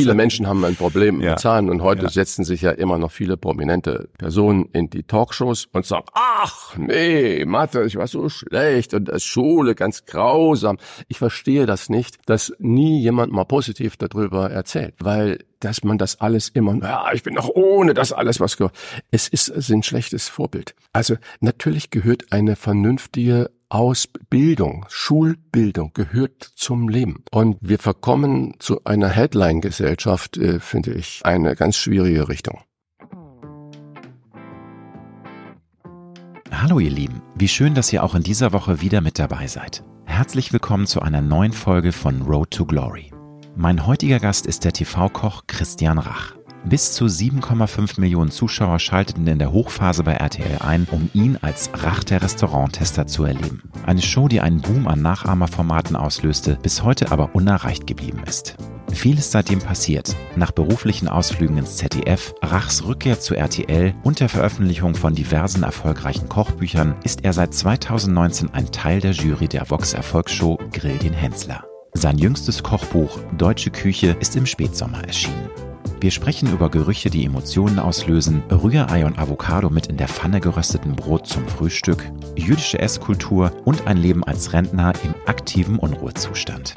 viele Menschen haben ein Problem mit Zahlen und heute ja. setzen sich ja immer noch viele prominente Personen in die Talkshows und sagen, ach nee, Mathe, ich war so schlecht und das Schule ganz grausam. Ich verstehe das nicht, dass nie jemand mal positiv darüber erzählt, weil dass man das alles immer, ja, ich bin doch ohne das alles was gehört. Es ist, es ist ein schlechtes Vorbild. Also natürlich gehört eine vernünftige Ausbildung, Schulbildung gehört zum Leben. Und wir verkommen zu einer Headline-Gesellschaft, äh, finde ich, eine ganz schwierige Richtung. Hallo ihr Lieben, wie schön, dass ihr auch in dieser Woche wieder mit dabei seid. Herzlich willkommen zu einer neuen Folge von Road to Glory. Mein heutiger Gast ist der TV-Koch Christian Rach. Bis zu 7,5 Millionen Zuschauer schalteten in der Hochphase bei RTL ein, um ihn als Rach der Restauranttester zu erleben. Eine Show, die einen Boom an Nachahmerformaten auslöste, bis heute aber unerreicht geblieben ist. Viel ist seitdem passiert. Nach beruflichen Ausflügen ins ZDF, Rachs Rückkehr zu RTL und der Veröffentlichung von diversen erfolgreichen Kochbüchern ist er seit 2019 ein Teil der Jury der Vox Erfolgsshow Grill den Hensler. Sein jüngstes Kochbuch Deutsche Küche ist im Spätsommer erschienen. Wir sprechen über Gerüche, die Emotionen auslösen, Rührei und Avocado mit in der Pfanne gerösteten Brot zum Frühstück, jüdische Esskultur und ein Leben als Rentner im aktiven Unruhezustand.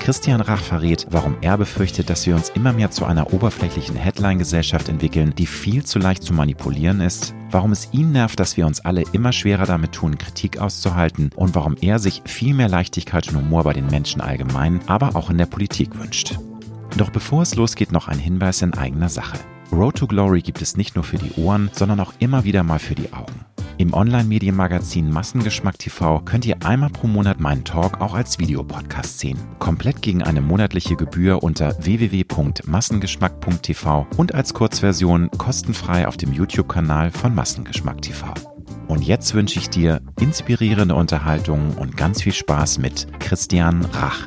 Christian Rach verrät, warum er befürchtet, dass wir uns immer mehr zu einer oberflächlichen Headline-Gesellschaft entwickeln, die viel zu leicht zu manipulieren ist, warum es ihn nervt, dass wir uns alle immer schwerer damit tun, Kritik auszuhalten und warum er sich viel mehr Leichtigkeit und Humor bei den Menschen allgemein, aber auch in der Politik wünscht. Doch bevor es losgeht, noch ein Hinweis in eigener Sache. Road to Glory gibt es nicht nur für die Ohren, sondern auch immer wieder mal für die Augen. Im Online-Medienmagazin Massengeschmack TV könnt ihr einmal pro Monat meinen Talk auch als Videopodcast sehen. Komplett gegen eine monatliche Gebühr unter www.massengeschmack.tv und als Kurzversion kostenfrei auf dem YouTube-Kanal von Massengeschmack TV. Und jetzt wünsche ich dir inspirierende Unterhaltung und ganz viel Spaß mit Christian Rach.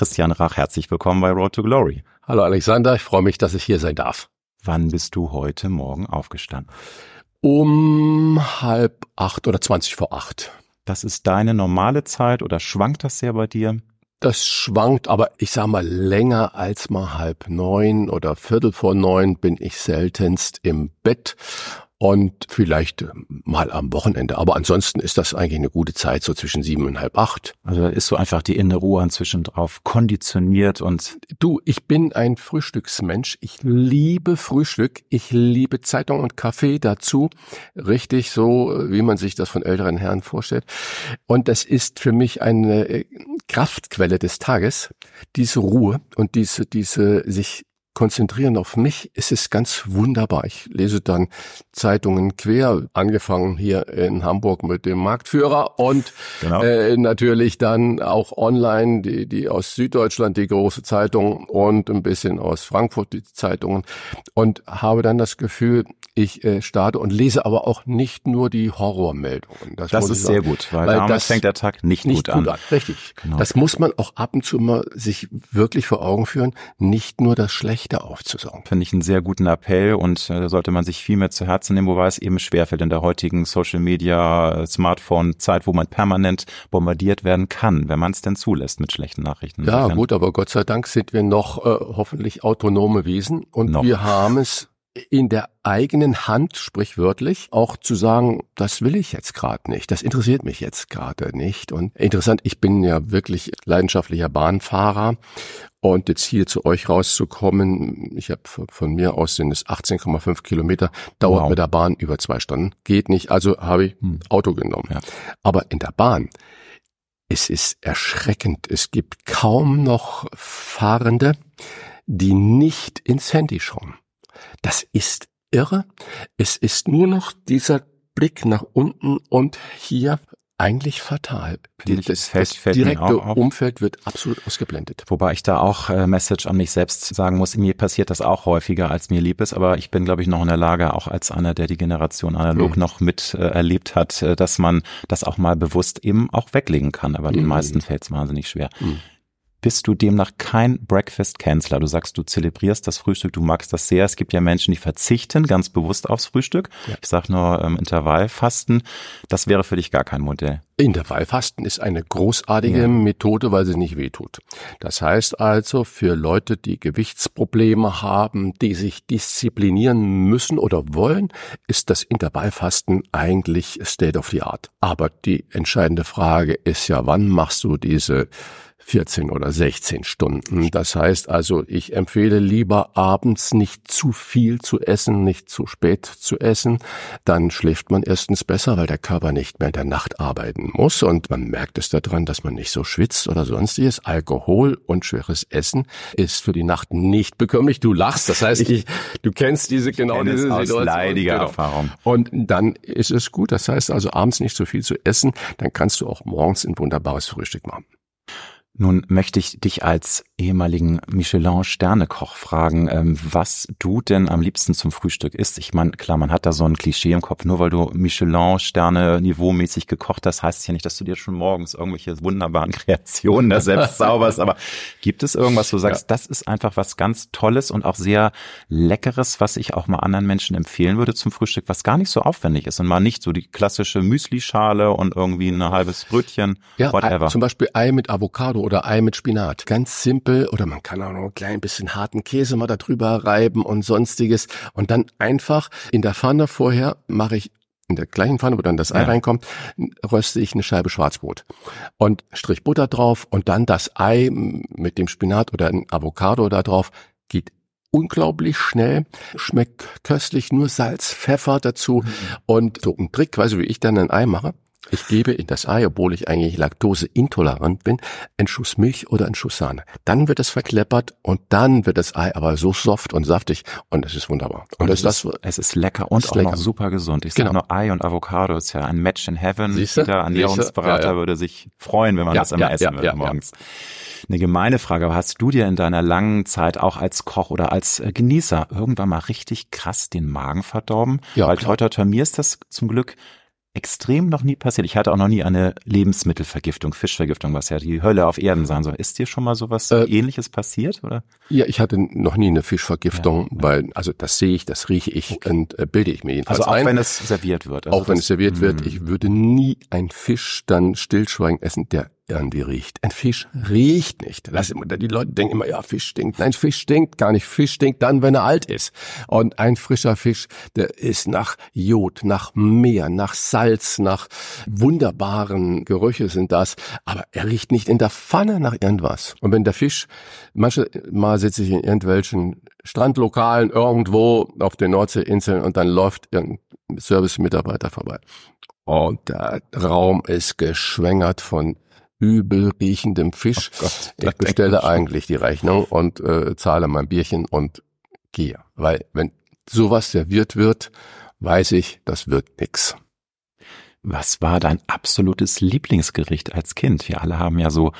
Christian Rach, herzlich willkommen bei Road to Glory. Hallo Alexander, ich freue mich, dass ich hier sein darf. Wann bist du heute Morgen aufgestanden? Um halb acht oder zwanzig vor acht. Das ist deine normale Zeit oder schwankt das sehr bei dir? Das schwankt, aber ich sag mal, länger als mal halb neun oder viertel vor neun bin ich seltenst im Bett und vielleicht äh, mal am Wochenende. Aber ansonsten ist das eigentlich eine gute Zeit, so zwischen sieben und halb acht. Also da ist so einfach die innere Ruhe inzwischen drauf konditioniert und. Du, ich bin ein Frühstücksmensch. Ich liebe Frühstück. Ich liebe Zeitung und Kaffee dazu. Richtig so, wie man sich das von älteren Herren vorstellt. Und das ist für mich eine äh, Kraftquelle des Tages. Diese Ruhe und diese, diese sich konzentrieren auf mich, ist es ganz wunderbar. Ich lese dann Zeitungen quer, angefangen hier in Hamburg mit dem Marktführer und genau. äh, natürlich dann auch online, die, die aus Süddeutschland, die große Zeitung und ein bisschen aus Frankfurt die Zeitungen und habe dann das Gefühl, ich äh, starte und lese aber auch nicht nur die Horrormeldungen. Das, das ist sehr gut, weil, weil damit das fängt der Tag nicht, nicht gut, gut an. an. Richtig. Genau. Das muss man auch ab und zu mal sich wirklich vor Augen führen, nicht nur das Schlechte aufzusaugen. Finde ich einen sehr guten Appell und äh, sollte man sich viel mehr zu Herzen nehmen, wobei es eben schwerfällt in der heutigen Social Media, äh, Smartphone Zeit, wo man permanent bombardiert werden kann, wenn man es denn zulässt mit schlechten Nachrichten. Ja, Insofern. gut, aber Gott sei Dank sind wir noch äh, hoffentlich autonome Wesen und noch. wir haben es in der eigenen Hand, sprichwörtlich, auch zu sagen, das will ich jetzt gerade nicht, das interessiert mich jetzt gerade nicht. Und interessant, ich bin ja wirklich leidenschaftlicher Bahnfahrer und jetzt hier zu euch rauszukommen, ich habe von mir aus sind es 18,5 Kilometer, dauert wow. mit der Bahn über zwei Stunden, geht nicht, also habe ich hm. Auto genommen. Ja. Aber in der Bahn, es ist erschreckend, es gibt kaum noch Fahrende, die nicht ins Handy schauen. Das ist irre. Es ist nur noch dieser Blick nach unten und hier eigentlich fatal. Die, das, fällt, das direkte Umfeld wird absolut ausgeblendet. Wobei ich da auch äh, Message an mich selbst sagen muss, mir passiert das auch häufiger, als mir lieb ist, aber ich bin, glaube ich, noch in der Lage, auch als einer, der die Generation analog mhm. noch mit äh, erlebt hat, äh, dass man das auch mal bewusst eben auch weglegen kann. Aber mhm. den meisten fällt es wahnsinnig schwer. Mhm bist du demnach kein Breakfast-Canceler. Du sagst, du zelebrierst das Frühstück, du magst das sehr. Es gibt ja Menschen, die verzichten ganz bewusst aufs Frühstück. Ja. Ich sage nur ähm, Intervallfasten. Das wäre für dich gar kein Modell. Intervallfasten ist eine großartige ja. Methode, weil sie nicht wehtut. Das heißt also, für Leute, die Gewichtsprobleme haben, die sich disziplinieren müssen oder wollen, ist das Intervallfasten eigentlich State of the Art. Aber die entscheidende Frage ist ja, wann machst du diese 14 oder 16 Stunden. Das heißt also, ich empfehle lieber abends nicht zu viel zu essen, nicht zu spät zu essen. Dann schläft man erstens besser, weil der Körper nicht mehr in der Nacht arbeiten muss und man merkt es daran, dass man nicht so schwitzt oder sonstiges. Alkohol und schweres Essen ist für die Nacht nicht bekömmlich. Du lachst, das heißt, ich, du kennst diese genau diese Situation. leidiger genau. Erfahrung. Und dann ist es gut. Das heißt also abends nicht so viel zu essen, dann kannst du auch morgens ein wunderbares Frühstück machen. Nun möchte ich dich als ehemaligen Michelin-Sternekoch fragen, ähm, was du denn am liebsten zum Frühstück isst. Ich meine, klar, man hat da so ein Klischee im Kopf, nur weil du Michelin-Sterne niveaumäßig gekocht hast, heißt es ja nicht, dass du dir schon morgens irgendwelche wunderbaren Kreationen da selbst zauberst. Aber gibt es irgendwas, wo du sagst, ja. das ist einfach was ganz Tolles und auch sehr Leckeres, was ich auch mal anderen Menschen empfehlen würde zum Frühstück, was gar nicht so aufwendig ist und mal nicht so die klassische Müslischale und irgendwie ein halbes Brötchen, ja, whatever. Zum Beispiel Ei mit Avocado oder Ei mit Spinat. Ganz simpel. Oder man kann auch noch ein klein bisschen harten Käse mal da drüber reiben und sonstiges. Und dann einfach in der Pfanne vorher mache ich in der gleichen Pfanne, wo dann das Ei ja. reinkommt, röste ich eine Scheibe Schwarzbrot und Strich Butter drauf und dann das Ei mit dem Spinat oder ein Avocado da drauf. Geht unglaublich schnell, schmeckt köstlich, nur Salz, Pfeffer dazu mhm. und so ein Trick, weißt du, wie ich dann ein Ei mache? Ich gebe in das Ei, obwohl ich eigentlich laktoseintolerant bin, einen Schuss Milch oder einen Schuss Sahne. Dann wird es verkleppert und dann wird das Ei aber so soft und saftig und es ist wunderbar. Und, und es, ist, das, es ist lecker und auch lecker. noch super gesund. Ich genau. sage nur Ei und Avocado ist ja ein Match in Heaven. Siehste? Jeder Ernährungsberater ja, ja. würde sich freuen, wenn man ja, das einmal essen würde morgens. Eine gemeine Frage, aber hast du dir in deiner langen Zeit auch als Koch oder als äh, Genießer irgendwann mal richtig krass den Magen verdorben? Ja, Weil klar. toi, mir ist das zum Glück extrem noch nie passiert. Ich hatte auch noch nie eine Lebensmittelvergiftung, Fischvergiftung, was ja die Hölle auf Erden sein soll. Ist dir schon mal sowas äh, ähnliches passiert, oder? Ja, ich hatte noch nie eine Fischvergiftung, ja, weil, also das sehe ich, das rieche ich okay. und äh, bilde ich mir jedenfalls Also auch ein. wenn es serviert wird. Also auch wenn es serviert wird. Mhm. Ich würde nie ein Fisch dann stillschweigend essen, der irgendwie riecht. Ein Fisch riecht nicht. Lass immer, die Leute denken immer, ja, Fisch stinkt. Nein, Fisch stinkt gar nicht. Fisch stinkt dann, wenn er alt ist. Und ein frischer Fisch, der ist nach Jod, nach Meer, nach Salz, nach wunderbaren Gerüche sind das. Aber er riecht nicht in der Pfanne nach irgendwas. Und wenn der Fisch, manchmal sitze ich in irgendwelchen Strandlokalen irgendwo auf den Nordseeinseln und dann läuft irgendein Service-Mitarbeiter vorbei. Und der Raum ist geschwängert von übel riechendem Fisch. Oh Gott, ich bestelle eigentlich die Rechnung und äh, zahle mein Bierchen und gehe. Weil wenn sowas serviert wird, weiß ich, das wird nix. Was war dein absolutes Lieblingsgericht als Kind? Wir alle haben ja so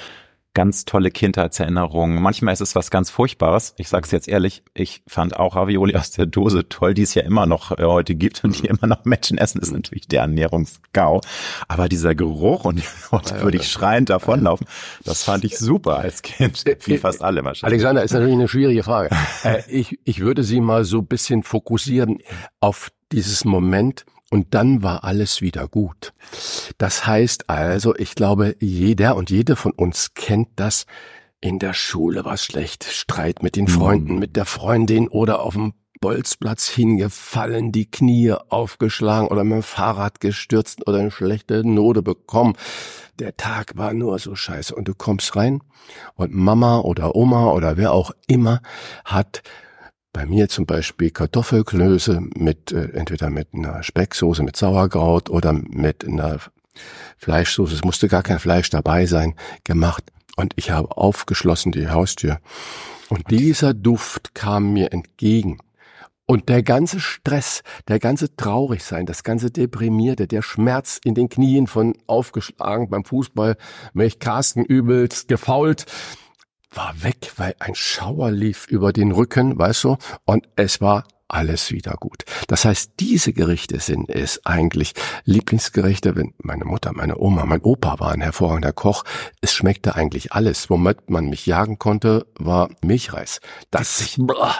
ganz tolle Kindheitserinnerungen. Manchmal ist es was ganz Furchtbares. Ich sage es jetzt ehrlich, ich fand auch Ravioli aus der Dose toll, die es ja immer noch äh, heute gibt und die immer noch Menschen essen, ist natürlich der Ernährungsgau. Aber dieser Geruch und heute ja, würde ich schreiend davonlaufen, das fand ich super als Kind, wie fast alle wahrscheinlich. Alexander, ist natürlich eine schwierige Frage. Äh, ich, ich würde Sie mal so bisschen fokussieren auf dieses Moment, und dann war alles wieder gut. Das heißt also, ich glaube, jeder und jede von uns kennt das. In der Schule war schlecht, Streit mit den Freunden, mhm. mit der Freundin oder auf dem Bolzplatz hingefallen, die Knie aufgeschlagen oder mit dem Fahrrad gestürzt oder eine schlechte Note bekommen. Der Tag war nur so scheiße und du kommst rein und Mama oder Oma oder wer auch immer hat bei mir zum Beispiel Kartoffelklöße mit äh, entweder mit einer Specksoße mit Sauerkraut oder mit einer Fleischsoße. Es musste gar kein Fleisch dabei sein, gemacht. Und ich habe aufgeschlossen die Haustür. Und dieser Duft kam mir entgegen. Und der ganze Stress, der ganze Traurigsein, das ganze Deprimierte, der Schmerz in den Knien von aufgeschlagen beim Fußball, mich Carsten übelst gefault, war weg, weil ein Schauer lief über den Rücken, weißt du, und es war alles wieder gut. Das heißt, diese Gerichte sind es eigentlich Lieblingsgerichte, wenn meine Mutter, meine Oma, mein Opa war ein hervorragender Koch. Es schmeckte eigentlich alles. Womit man mich jagen konnte, war Milchreis. Das ist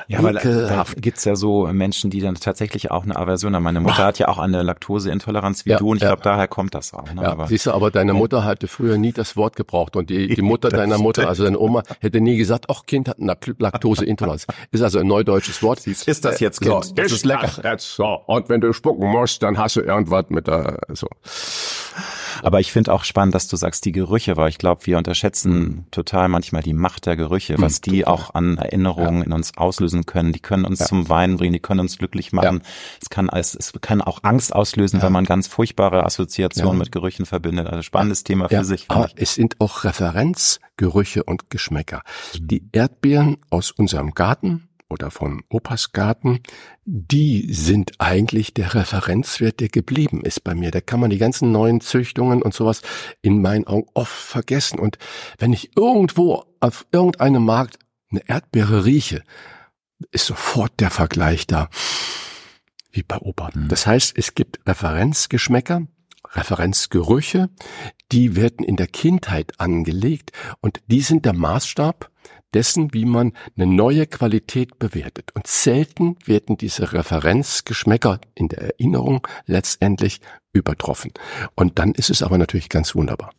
ja, weil da gibt's ja so Menschen, die dann tatsächlich auch eine Aversion haben. Meine Mutter hat ja auch eine Laktoseintoleranz wie ja, du und ich ja. glaube, daher kommt das auch. Ne? Ja, aber, siehst du, aber deine Mutter hatte früher nie das Wort gebraucht und die, die Mutter deiner Mutter, also deine Oma, hätte nie gesagt, ach Kind hat eine Laktoseintoleranz. Ist also ein neudeutsches Wort. Ist das jetzt Kind. So, das ist lecker. Jetzt, so. Und wenn du spucken musst, dann hast du irgendwas mit der, so. Aber ich finde auch spannend, dass du sagst, die Gerüche, weil ich glaube, wir unterschätzen mhm. total manchmal die Macht der Gerüche, was mhm, die total. auch an Erinnerungen ja. in uns auslösen können. Die können uns ja. zum Weinen bringen, die können uns glücklich machen. Ja. Es kann es, es kann auch Angst auslösen, wenn man ganz furchtbare Assoziationen mit Gerüchen verbindet. Also spannendes Thema für sich. Aber ich. es sind auch Referenzgerüche und Geschmäcker. Mhm. Die Erdbeeren aus unserem Garten, oder von Opas Garten, die sind eigentlich der Referenzwert, der geblieben ist bei mir. Da kann man die ganzen neuen Züchtungen und sowas in meinen Augen oft vergessen. Und wenn ich irgendwo auf irgendeinem Markt eine Erdbeere rieche, ist sofort der Vergleich da, wie bei Opa. Mhm. Das heißt, es gibt Referenzgeschmäcker, Referenzgerüche, die werden in der Kindheit angelegt und die sind der Maßstab dessen, wie man eine neue Qualität bewertet. Und selten werden diese Referenzgeschmäcker in der Erinnerung letztendlich übertroffen. Und dann ist es aber natürlich ganz wunderbar.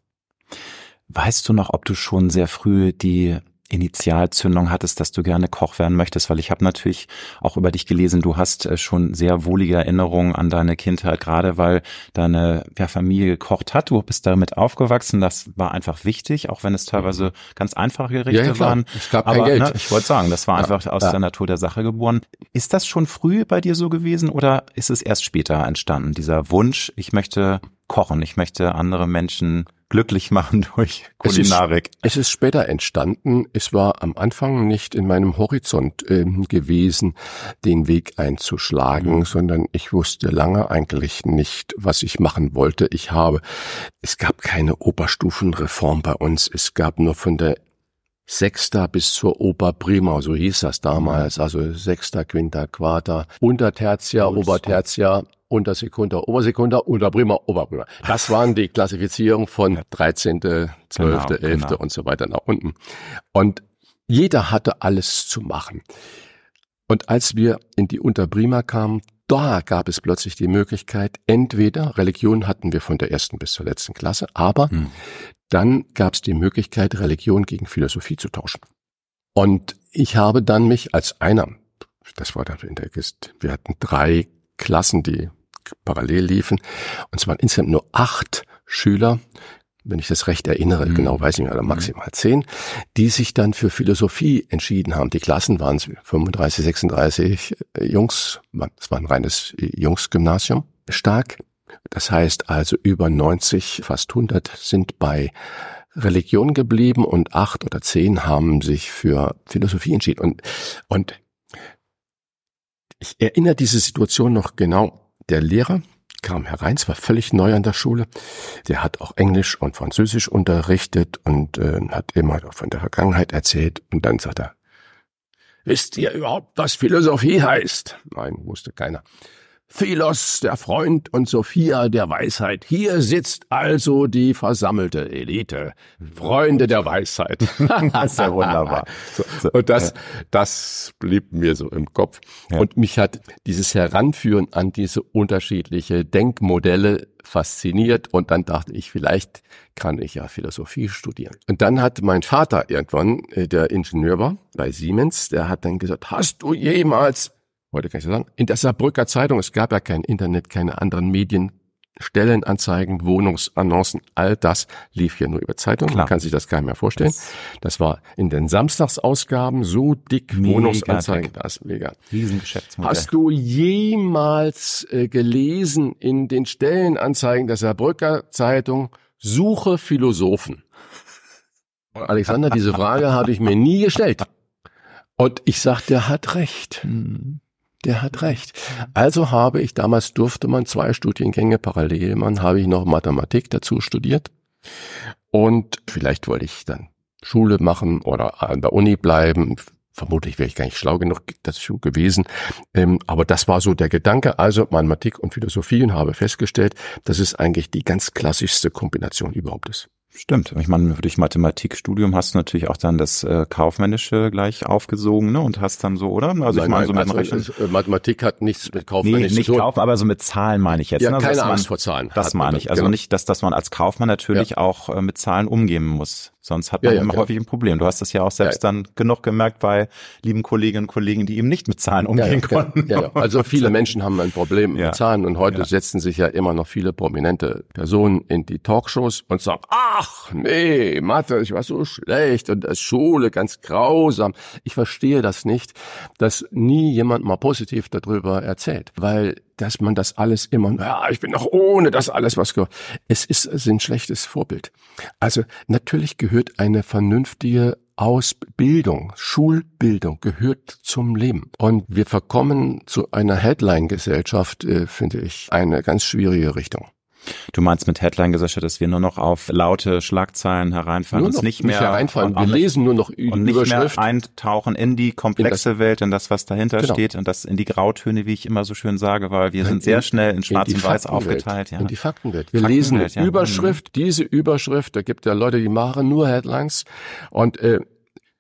Weißt du noch, ob du schon sehr früh die Initialzündung hattest, dass du gerne Koch werden möchtest? Weil ich habe natürlich auch über dich gelesen, du hast äh, schon sehr wohlige Erinnerungen an deine Kindheit, gerade weil deine ja, Familie gekocht hat. Du bist damit aufgewachsen, das war einfach wichtig, auch wenn es teilweise mhm. ganz einfache Gerichte ja, ja, waren. Es gab kein Aber, Geld. Ne, ich wollte sagen, das war einfach aus der Natur der Sache geboren. Ist das schon früh bei dir so gewesen oder ist es erst später entstanden, dieser Wunsch, ich möchte kochen, ich möchte andere Menschen glücklich machen durch Kulinarik. Es ist, es ist später entstanden. Es war am Anfang nicht in meinem Horizont äh, gewesen, den Weg einzuschlagen, mhm. sondern ich wusste lange eigentlich nicht, was ich machen wollte. Ich habe, es gab keine Oberstufenreform bei uns. Es gab nur von der Sechster bis zur Oper Prima, so hieß das damals, also Sechster, Quinta, Quarta, Untertertia, Obertertia, Untersekunda, Obersekunda, Unterprima, Oberprima. Das waren die Klassifizierung von 13., 12., genau, 11. Genau. und so weiter nach unten. Und jeder hatte alles zu machen. Und als wir in die Unterprima kamen, da gab es plötzlich die Möglichkeit, entweder Religion hatten wir von der ersten bis zur letzten Klasse, aber hm. dann gab es die Möglichkeit, Religion gegen Philosophie zu tauschen. Und ich habe dann mich als einer, das war dann in der Gist, wir hatten drei Klassen, die parallel liefen. Und es waren insgesamt nur acht Schüler, wenn ich das recht erinnere, mhm. genau weiß ich nicht, oder maximal mhm. zehn, die sich dann für Philosophie entschieden haben. Die Klassen waren 35, 36 äh, Jungs, es war ein reines äh, Jungsgymnasium, stark. Das heißt also über 90, fast 100 sind bei Religion geblieben und acht oder zehn haben sich für Philosophie entschieden. Und, und ich erinnere diese Situation noch genau. Der Lehrer kam herein, es war völlig neu an der Schule. Der hat auch Englisch und Französisch unterrichtet und äh, hat immer von der Vergangenheit erzählt. Und dann sagt er, wisst ihr überhaupt, was Philosophie heißt? Nein, wusste keiner. Philos, der Freund, und Sophia, der Weisheit. Hier sitzt also die versammelte Elite. Freunde der Weisheit. das ist ja wunderbar. So, so, und das, das blieb mir so im Kopf. Ja. Und mich hat dieses Heranführen an diese unterschiedliche Denkmodelle fasziniert. Und dann dachte ich, vielleicht kann ich ja Philosophie studieren. Und dann hat mein Vater irgendwann, äh, der Ingenieur war bei Siemens, der hat dann gesagt, hast du jemals heute kann ich sagen, in der Saarbrücker Zeitung, es gab ja kein Internet, keine anderen Medien, Stellenanzeigen, Wohnungsannoncen, all das lief hier nur über Zeitungen. Man kann sich das gar nicht mehr vorstellen. Das, das war in den Samstagsausgaben so dick mega Wohnungsanzeigen. Dick. Das ist mega. Riesengeschäftsmodell. Hast du jemals äh, gelesen in den Stellenanzeigen der Saarbrücker Zeitung, suche Philosophen? Alexander, diese Frage habe ich mir nie gestellt. Und ich sagte, der hat recht. Mhm. Der hat recht. Also habe ich, damals durfte man zwei Studiengänge parallel machen, habe ich noch Mathematik dazu studiert. Und vielleicht wollte ich dann Schule machen oder an der Uni bleiben. Vermutlich wäre ich gar nicht schlau genug dazu gewesen. Ähm, aber das war so der Gedanke. Also Mathematik und Philosophie und habe festgestellt, dass es eigentlich die ganz klassischste Kombination überhaupt ist. Stimmt. Ich meine, durch Mathematikstudium hast du natürlich auch dann das äh, Kaufmännische gleich aufgesogen, ne? Und hast dann so, oder? Also nein, ich meine, so mit also, Rechnen. Äh, Mathematik hat nichts mit Kaufmännisch nee, nicht zu tun. Kauf, aber so mit Zahlen meine ich jetzt. Ja, ne? Also, keine Angst vor Zahlen. Das meine ich. Also genau. nicht, dass, dass man als Kaufmann natürlich ja. auch äh, mit Zahlen umgehen muss. Sonst hat man ja, ja, immer häufig ein Problem. Du hast das ja auch selbst dann genug gemerkt bei lieben Kolleginnen und Kollegen, die eben nicht mit Zahlen umgehen konnten. Ja, ja. Also viele Menschen haben ein Problem mit Zahlen und heute setzen sich ja immer noch viele prominente Personen in die Talkshows und sagen, ach nee, Mathe, ich war so schlecht und das Schule ganz grausam. Ich verstehe das nicht, dass nie jemand mal positiv darüber erzählt, weil dass man das alles immer, ja, ich bin doch ohne das alles was gehört. Es ist, es ist ein schlechtes Vorbild. Also natürlich gehört eine vernünftige Ausbildung, Schulbildung gehört zum Leben. Und wir verkommen zu einer Headline-Gesellschaft, äh, finde ich, eine ganz schwierige Richtung. Du meinst mit Headline-Gesellschaft, dass wir nur noch auf laute Schlagzeilen hereinfallen, nur uns nicht mehr hereinfallen. Wir lesen nur noch und nicht mehr eintauchen in die komplexe in Welt, in das, was dahinter genau. steht und das in die Grautöne, wie ich immer so schön sage, weil wir sind sehr schnell in Schwarz und Weiß aufgeteilt. Ja. In die Faktenwelt. Wir lesen eine ja. Überschrift, diese Überschrift, da gibt ja Leute, die machen nur Headlines und äh,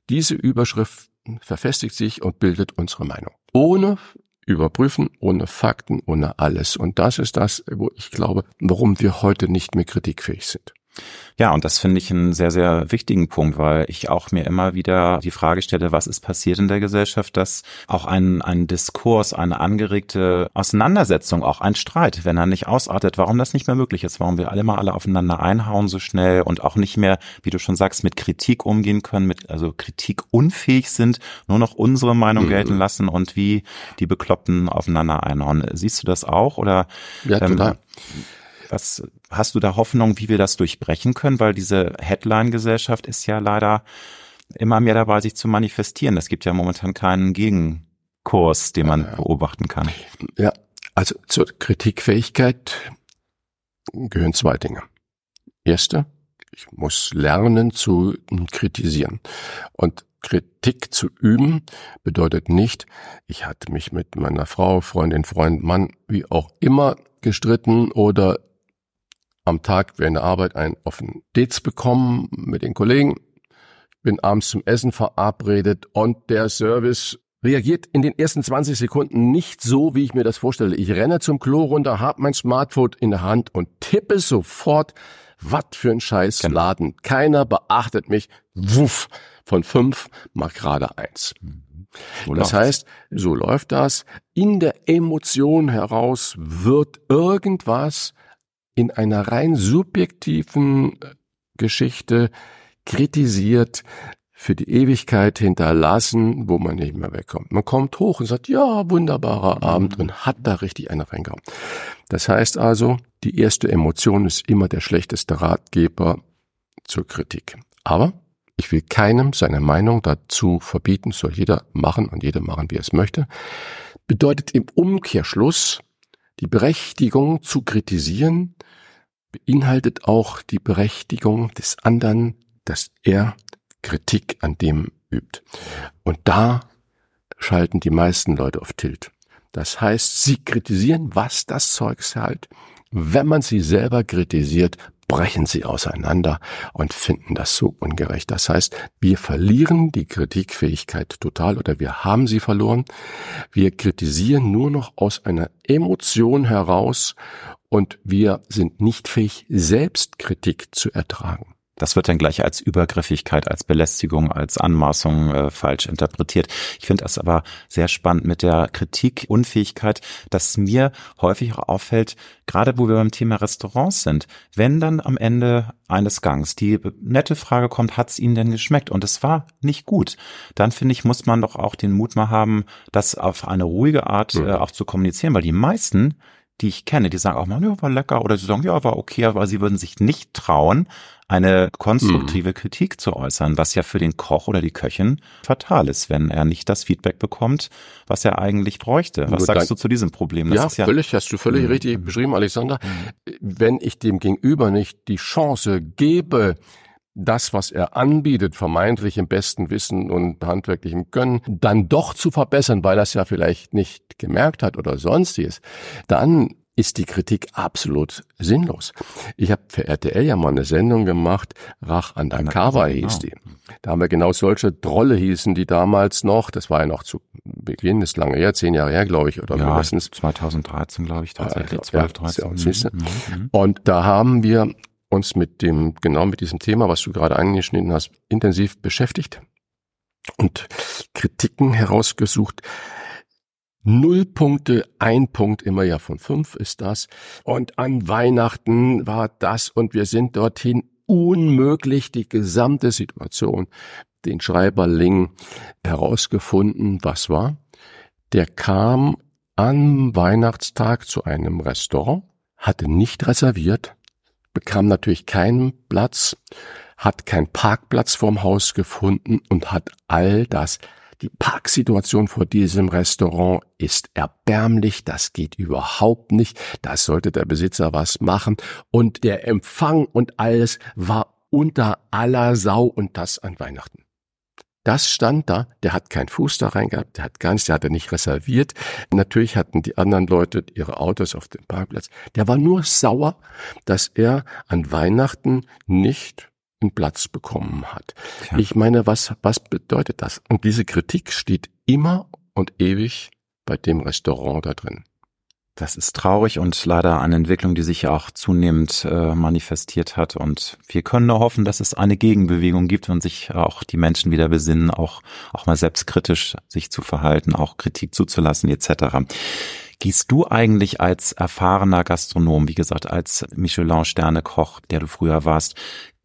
diese Überschrift verfestigt sich und bildet unsere Meinung. Ohne überprüfen, ohne Fakten, ohne alles. Und das ist das, wo ich glaube, warum wir heute nicht mehr kritikfähig sind. Ja, und das finde ich einen sehr, sehr wichtigen Punkt, weil ich auch mir immer wieder die Frage stelle, was ist passiert in der Gesellschaft, dass auch ein, ein Diskurs, eine angeregte Auseinandersetzung, auch ein Streit, wenn er nicht ausartet, warum das nicht mehr möglich ist, warum wir alle mal alle aufeinander einhauen so schnell und auch nicht mehr, wie du schon sagst, mit Kritik umgehen können, mit, also Kritik unfähig sind, nur noch unsere Meinung mhm. gelten lassen und wie die Bekloppten aufeinander einhauen. Siehst du das auch oder? Ja, ähm, total. Was hast du da Hoffnung, wie wir das durchbrechen können? Weil diese Headline-Gesellschaft ist ja leider immer mehr dabei, sich zu manifestieren. Es gibt ja momentan keinen Gegenkurs, den man ja, beobachten kann. Ja, also zur Kritikfähigkeit gehören zwei Dinge. Erste, ich muss lernen zu kritisieren. Und Kritik zu üben bedeutet nicht, ich hatte mich mit meiner Frau, Freundin, Freund, Mann, wie auch immer gestritten oder am Tag während der Arbeit einen offenen Dates bekommen mit den Kollegen, bin abends zum Essen verabredet und der Service reagiert in den ersten 20 Sekunden nicht so, wie ich mir das vorstelle. Ich renne zum Klo runter, hab mein Smartphone in der Hand und tippe sofort, was für ein scheiß genau. Laden. Keiner beachtet mich. Wuff, von fünf mach gerade eins. So das heißt, so läuft das. In der Emotion heraus wird irgendwas in einer rein subjektiven äh, Geschichte kritisiert, für die Ewigkeit hinterlassen, wo man nicht mehr wegkommt. Man kommt hoch und sagt, ja, wunderbarer Abend und hat da richtig einen reingehauen. Das heißt also, die erste Emotion ist immer der schlechteste Ratgeber zur Kritik. Aber ich will keinem seine Meinung dazu verbieten, soll jeder machen und jeder machen, wie er es möchte. Bedeutet im Umkehrschluss, die Berechtigung zu kritisieren beinhaltet auch die Berechtigung des anderen, dass er Kritik an dem übt. Und da schalten die meisten Leute auf Tilt. Das heißt, sie kritisieren, was das Zeugs halt. Wenn man sie selber kritisiert, brechen sie auseinander und finden das so ungerecht. Das heißt, wir verlieren die Kritikfähigkeit total oder wir haben sie verloren. Wir kritisieren nur noch aus einer Emotion heraus und wir sind nicht fähig, Selbstkritik zu ertragen. Das wird dann gleich als Übergriffigkeit, als Belästigung, als Anmaßung äh, falsch interpretiert. Ich finde das aber sehr spannend mit der Kritik, Unfähigkeit, dass mir häufig auch auffällt, gerade wo wir beim Thema Restaurants sind, wenn dann am Ende eines Gangs die nette Frage kommt, hat's Ihnen denn geschmeckt? Und es war nicht gut. Dann finde ich, muss man doch auch den Mut mal haben, das auf eine ruhige Art äh, auch zu kommunizieren, weil die meisten die ich kenne, die sagen auch mal, ja, war lecker oder sie sagen, ja, war okay, aber sie würden sich nicht trauen, eine konstruktive mhm. Kritik zu äußern, was ja für den Koch oder die Köchin fatal ist, wenn er nicht das Feedback bekommt, was er eigentlich bräuchte. Was Nur sagst du zu diesem Problem? Ja, ja, völlig, hast du völlig mhm. richtig beschrieben, Alexander. Mhm. Wenn ich dem Gegenüber nicht die Chance gebe, das, was er anbietet, vermeintlich im besten Wissen und handwerklichem Können, dann doch zu verbessern, weil er es ja vielleicht nicht gemerkt hat oder sonstiges, dann ist die Kritik absolut sinnlos. Ich habe für RTL ja mal eine Sendung gemacht, Rach Undercover hieß die. Da haben wir genau solche Drolle hießen die damals noch, das war ja noch zu Beginn, ist lange her, zehn Jahre her, glaube ich, oder ja, mindestens. 2013, glaube ich, tatsächlich, ja, 12, 13. Ja, mhm. Mhm. Und da haben wir uns mit dem, genau mit diesem Thema, was du gerade angeschnitten hast, intensiv beschäftigt und Kritiken herausgesucht. Null Punkte, ein Punkt immer ja von fünf ist das. Und an Weihnachten war das und wir sind dorthin unmöglich die gesamte Situation, den Schreiber Ling herausgefunden, was war. Der kam am Weihnachtstag zu einem Restaurant, hatte nicht reserviert, bekam natürlich keinen Platz, hat keinen Parkplatz vorm Haus gefunden und hat all das. Die Parksituation vor diesem Restaurant ist erbärmlich, das geht überhaupt nicht, da sollte der Besitzer was machen und der Empfang und alles war unter aller Sau und das an Weihnachten. Das stand da, der hat keinen Fuß da rein gehabt, der hat gar nichts, der hat er nicht reserviert. Natürlich hatten die anderen Leute ihre Autos auf dem Parkplatz. Der war nur sauer, dass er an Weihnachten nicht einen Platz bekommen hat. Ja. Ich meine, was, was bedeutet das? Und diese Kritik steht immer und ewig bei dem Restaurant da drin. Das ist traurig und leider eine Entwicklung, die sich auch zunehmend äh, manifestiert hat. Und wir können nur hoffen, dass es eine Gegenbewegung gibt und sich auch die Menschen wieder besinnen, auch, auch mal selbstkritisch sich zu verhalten, auch Kritik zuzulassen etc. Gehst du eigentlich als erfahrener Gastronom, wie gesagt, als Michelin-Sterne-Koch, der du früher warst,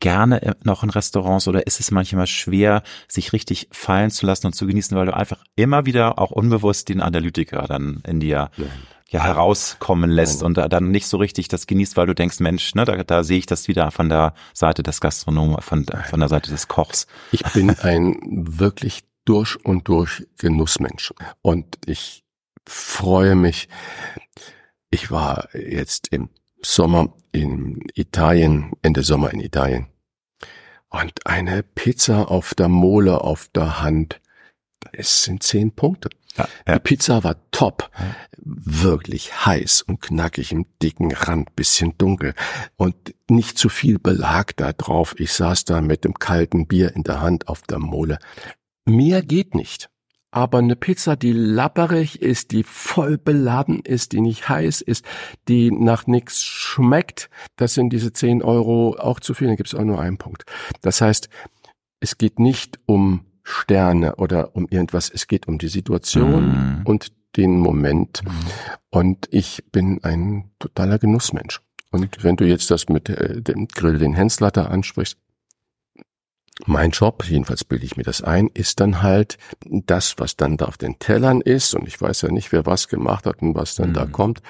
gerne noch in Restaurants oder ist es manchmal schwer, sich richtig fallen zu lassen und zu genießen, weil du einfach immer wieder auch unbewusst den Analytiker dann in dir Nein ja herauskommen lässt und dann nicht so richtig das genießt, weil du denkst, Mensch, ne, da, da sehe ich das wieder von der Seite des Gastronomen, von, von der Seite des Kochs. Ich bin ein wirklich durch und durch Genussmensch und ich freue mich. Ich war jetzt im Sommer in Italien, Ende Sommer in Italien und eine Pizza auf der Mole auf der Hand, es sind zehn Punkte. Ja, ja. Die Pizza war top. Wirklich heiß und knackig im dicken Rand, bisschen dunkel und nicht zu viel Belag da drauf. Ich saß da mit dem kalten Bier in der Hand auf der Mole. Mehr geht nicht. Aber eine Pizza, die lapperig ist, die voll beladen ist, die nicht heiß ist, die nach nichts schmeckt, das sind diese zehn Euro auch zu viel. Da gibt es auch nur einen Punkt. Das heißt, es geht nicht um Sterne oder um irgendwas. Es geht um die Situation mhm. und den Moment. Mhm. Und ich bin ein totaler Genussmensch. Und wenn du jetzt das mit äh, dem Grill, den Henslatter ansprichst, mein Job, jedenfalls bilde ich mir das ein, ist dann halt das, was dann da auf den Tellern ist, und ich weiß ja nicht, wer was gemacht hat und was dann mhm. da kommt,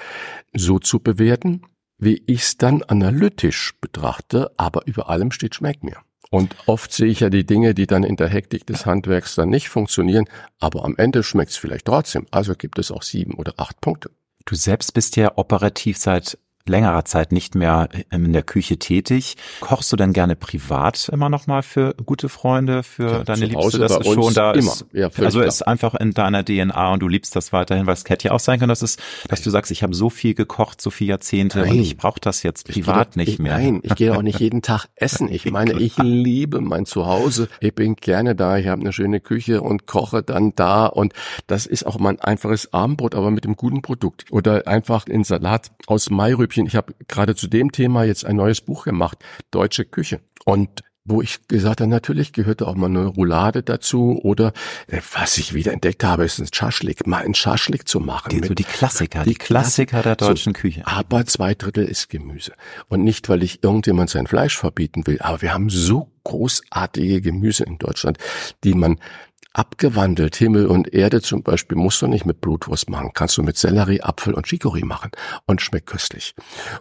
so zu bewerten, wie ich es dann analytisch betrachte, aber über allem steht, schmeckt mir. Und oft sehe ich ja die Dinge, die dann in der Hektik des Handwerks dann nicht funktionieren, aber am Ende schmeckt es vielleicht trotzdem. Also gibt es auch sieben oder acht Punkte. Du selbst bist ja operativ seit längerer Zeit nicht mehr in der Küche tätig. Kochst du denn gerne privat immer noch mal für gute Freunde, für ja, deine Liebste? Das ist schon da. Ist, ja, also klar. ist einfach in deiner DNA und du liebst das weiterhin, weil es hätte ja auch sein können, dass es, dass du sagst, ich habe so viel gekocht, so viele Jahrzehnte nein. und ich brauche das jetzt privat nicht ich, mehr. Nein, ich gehe auch nicht jeden Tag essen. Ich meine, ich liebe mein Zuhause. Ich bin gerne da. Ich habe eine schöne Küche und koche dann da und das ist auch mein einfaches Abendbrot, aber mit einem guten Produkt oder einfach ein Salat aus Mairübchen Stückchen. Ich habe gerade zu dem Thema jetzt ein neues Buch gemacht, Deutsche Küche. Und wo ich gesagt habe, natürlich gehörte auch mal eine Roulade dazu oder äh, was ich wieder entdeckt habe, ist ein Schaschlik, mal ein Schaschlik zu machen. Die, so die Klassiker, die, die Klassiker der deutschen so, Küche. Aber zwei Drittel ist Gemüse. Und nicht, weil ich irgendjemand sein Fleisch verbieten will, aber wir haben so großartige Gemüse in Deutschland, die man abgewandelt. Himmel und Erde zum Beispiel musst du nicht mit Blutwurst machen. Kannst du mit Sellerie, Apfel und Chicorée machen und schmeckt köstlich.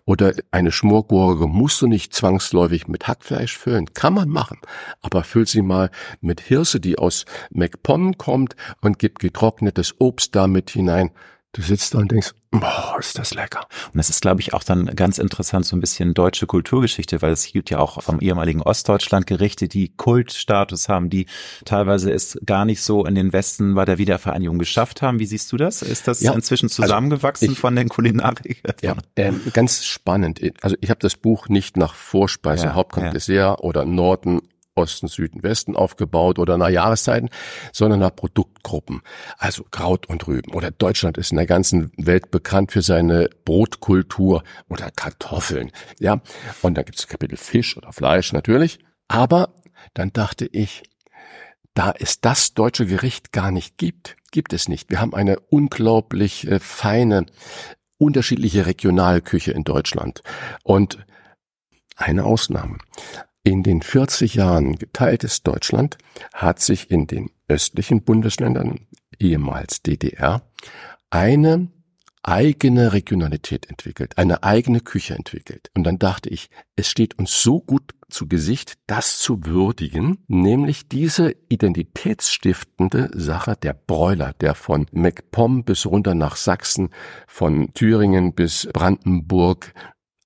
Oder eine Schmorgurke musst du nicht zwangsläufig mit Hackfleisch füllen. Kann man machen. Aber füll sie mal mit Hirse, die aus McPom kommt und gib getrocknetes Obst damit hinein. Du sitzt da und denkst, boah, ist das lecker. Und das ist, glaube ich, auch dann ganz interessant, so ein bisschen deutsche Kulturgeschichte, weil es gibt ja auch vom ehemaligen Ostdeutschland Gerichte, die Kultstatus haben, die teilweise es gar nicht so in den Westen bei der Wiedervereinigung geschafft haben. Wie siehst du das? Ist das ja, inzwischen also zusammengewachsen also ich, von den Kulinarik? Ja, äh, ganz spannend. Also ich habe das Buch nicht nach Vorspeise, ja, Hauptgang, ja. Dessert oder Norden Osten, Süden, Westen aufgebaut oder nach Jahreszeiten, sondern nach Produktgruppen. Also Kraut und Rüben. Oder Deutschland ist in der ganzen Welt bekannt für seine Brotkultur oder Kartoffeln. Ja, und da gibt es Kapitel Fisch oder Fleisch natürlich. Aber dann dachte ich, da es das deutsche Gericht gar nicht gibt, gibt es nicht. Wir haben eine unglaublich äh, feine, unterschiedliche Regionalküche in Deutschland. Und eine Ausnahme. In den 40 Jahren geteiltes Deutschland hat sich in den östlichen Bundesländern, ehemals DDR, eine eigene Regionalität entwickelt, eine eigene Küche entwickelt. Und dann dachte ich, es steht uns so gut zu Gesicht, das zu würdigen, nämlich diese identitätsstiftende Sache der Bräuler, der von MacPom bis runter nach Sachsen, von Thüringen bis Brandenburg,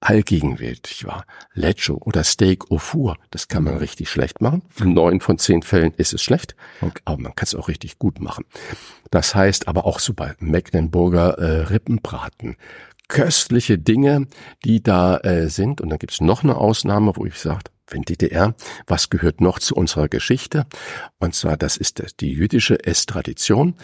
allgegenwärtig war. Lecho oder Steak au four, das kann man richtig schlecht machen. In neun von zehn Fällen ist es schlecht, okay. aber man kann es auch richtig gut machen. Das heißt aber auch so bei Mecklenburger äh, Rippenbraten. Köstliche Dinge, die da äh, sind. Und dann gibt's noch eine Ausnahme, wo ich sage, wenn DDR, was gehört noch zu unserer Geschichte? Und zwar, das ist die jüdische Esstradition.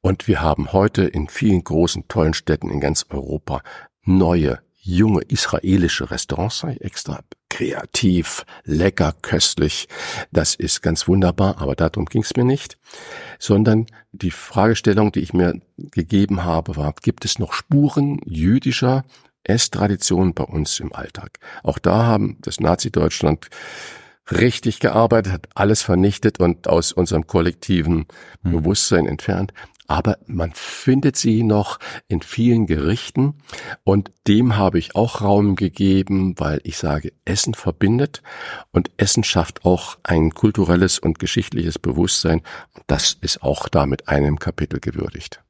Und wir haben heute in vielen großen, tollen Städten in ganz Europa neue junge israelische Restaurants, extra kreativ, lecker, köstlich. Das ist ganz wunderbar, aber darum ging es mir nicht, sondern die Fragestellung, die ich mir gegeben habe, war, gibt es noch Spuren jüdischer Esstraditionen bei uns im Alltag? Auch da haben das Nazi-Deutschland richtig gearbeitet, hat alles vernichtet und aus unserem kollektiven hm. Bewusstsein entfernt aber man findet sie noch in vielen Gerichten und dem habe ich auch Raum gegeben, weil ich sage, Essen verbindet und Essen schafft auch ein kulturelles und geschichtliches Bewusstsein. Das ist auch da mit einem Kapitel gewürdigt.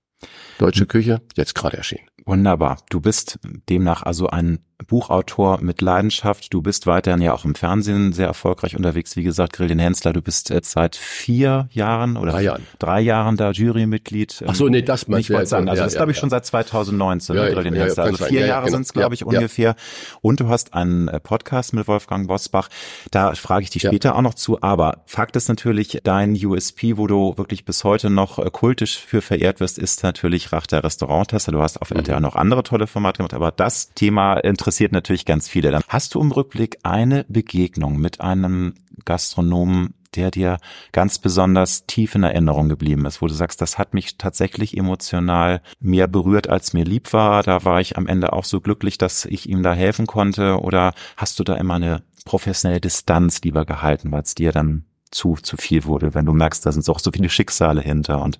Deutsche Küche, jetzt gerade erschienen. Wunderbar. Du bist demnach also ein Buchautor mit Leidenschaft. Du bist weiterhin ja auch im Fernsehen sehr erfolgreich unterwegs. Wie gesagt, Grillin Hensler, du bist jetzt seit vier Jahren oder drei Jahren, drei Jahren da Jurymitglied. Ach so, nee, das meinst du. sagen. Also ja, das ja, glaube ich ja. schon seit 2019, ja, Grillin ja, Hensler. Also vier Jahre genau. sind es, glaube ich, ungefähr. Und du hast einen äh, Podcast mit Wolfgang Bosbach. Da frage ich dich später auch noch zu. Aber Fakt ist natürlich, dein USP, wo du wirklich bis heute noch äh, kultisch für verehrt wirst, ist natürlich Rach der Restauranttester. Du hast auf mhm. RTL noch andere tolle Formate gemacht, aber das Thema interessiert interessiert natürlich ganz viele. Dann hast du im Rückblick eine Begegnung mit einem Gastronomen, der dir ganz besonders tief in Erinnerung geblieben ist, wo du sagst, das hat mich tatsächlich emotional mehr berührt, als mir lieb war. Da war ich am Ende auch so glücklich, dass ich ihm da helfen konnte. Oder hast du da immer eine professionelle Distanz lieber gehalten, weil es dir dann zu, zu viel wurde, wenn du merkst, da sind auch so viele Schicksale hinter und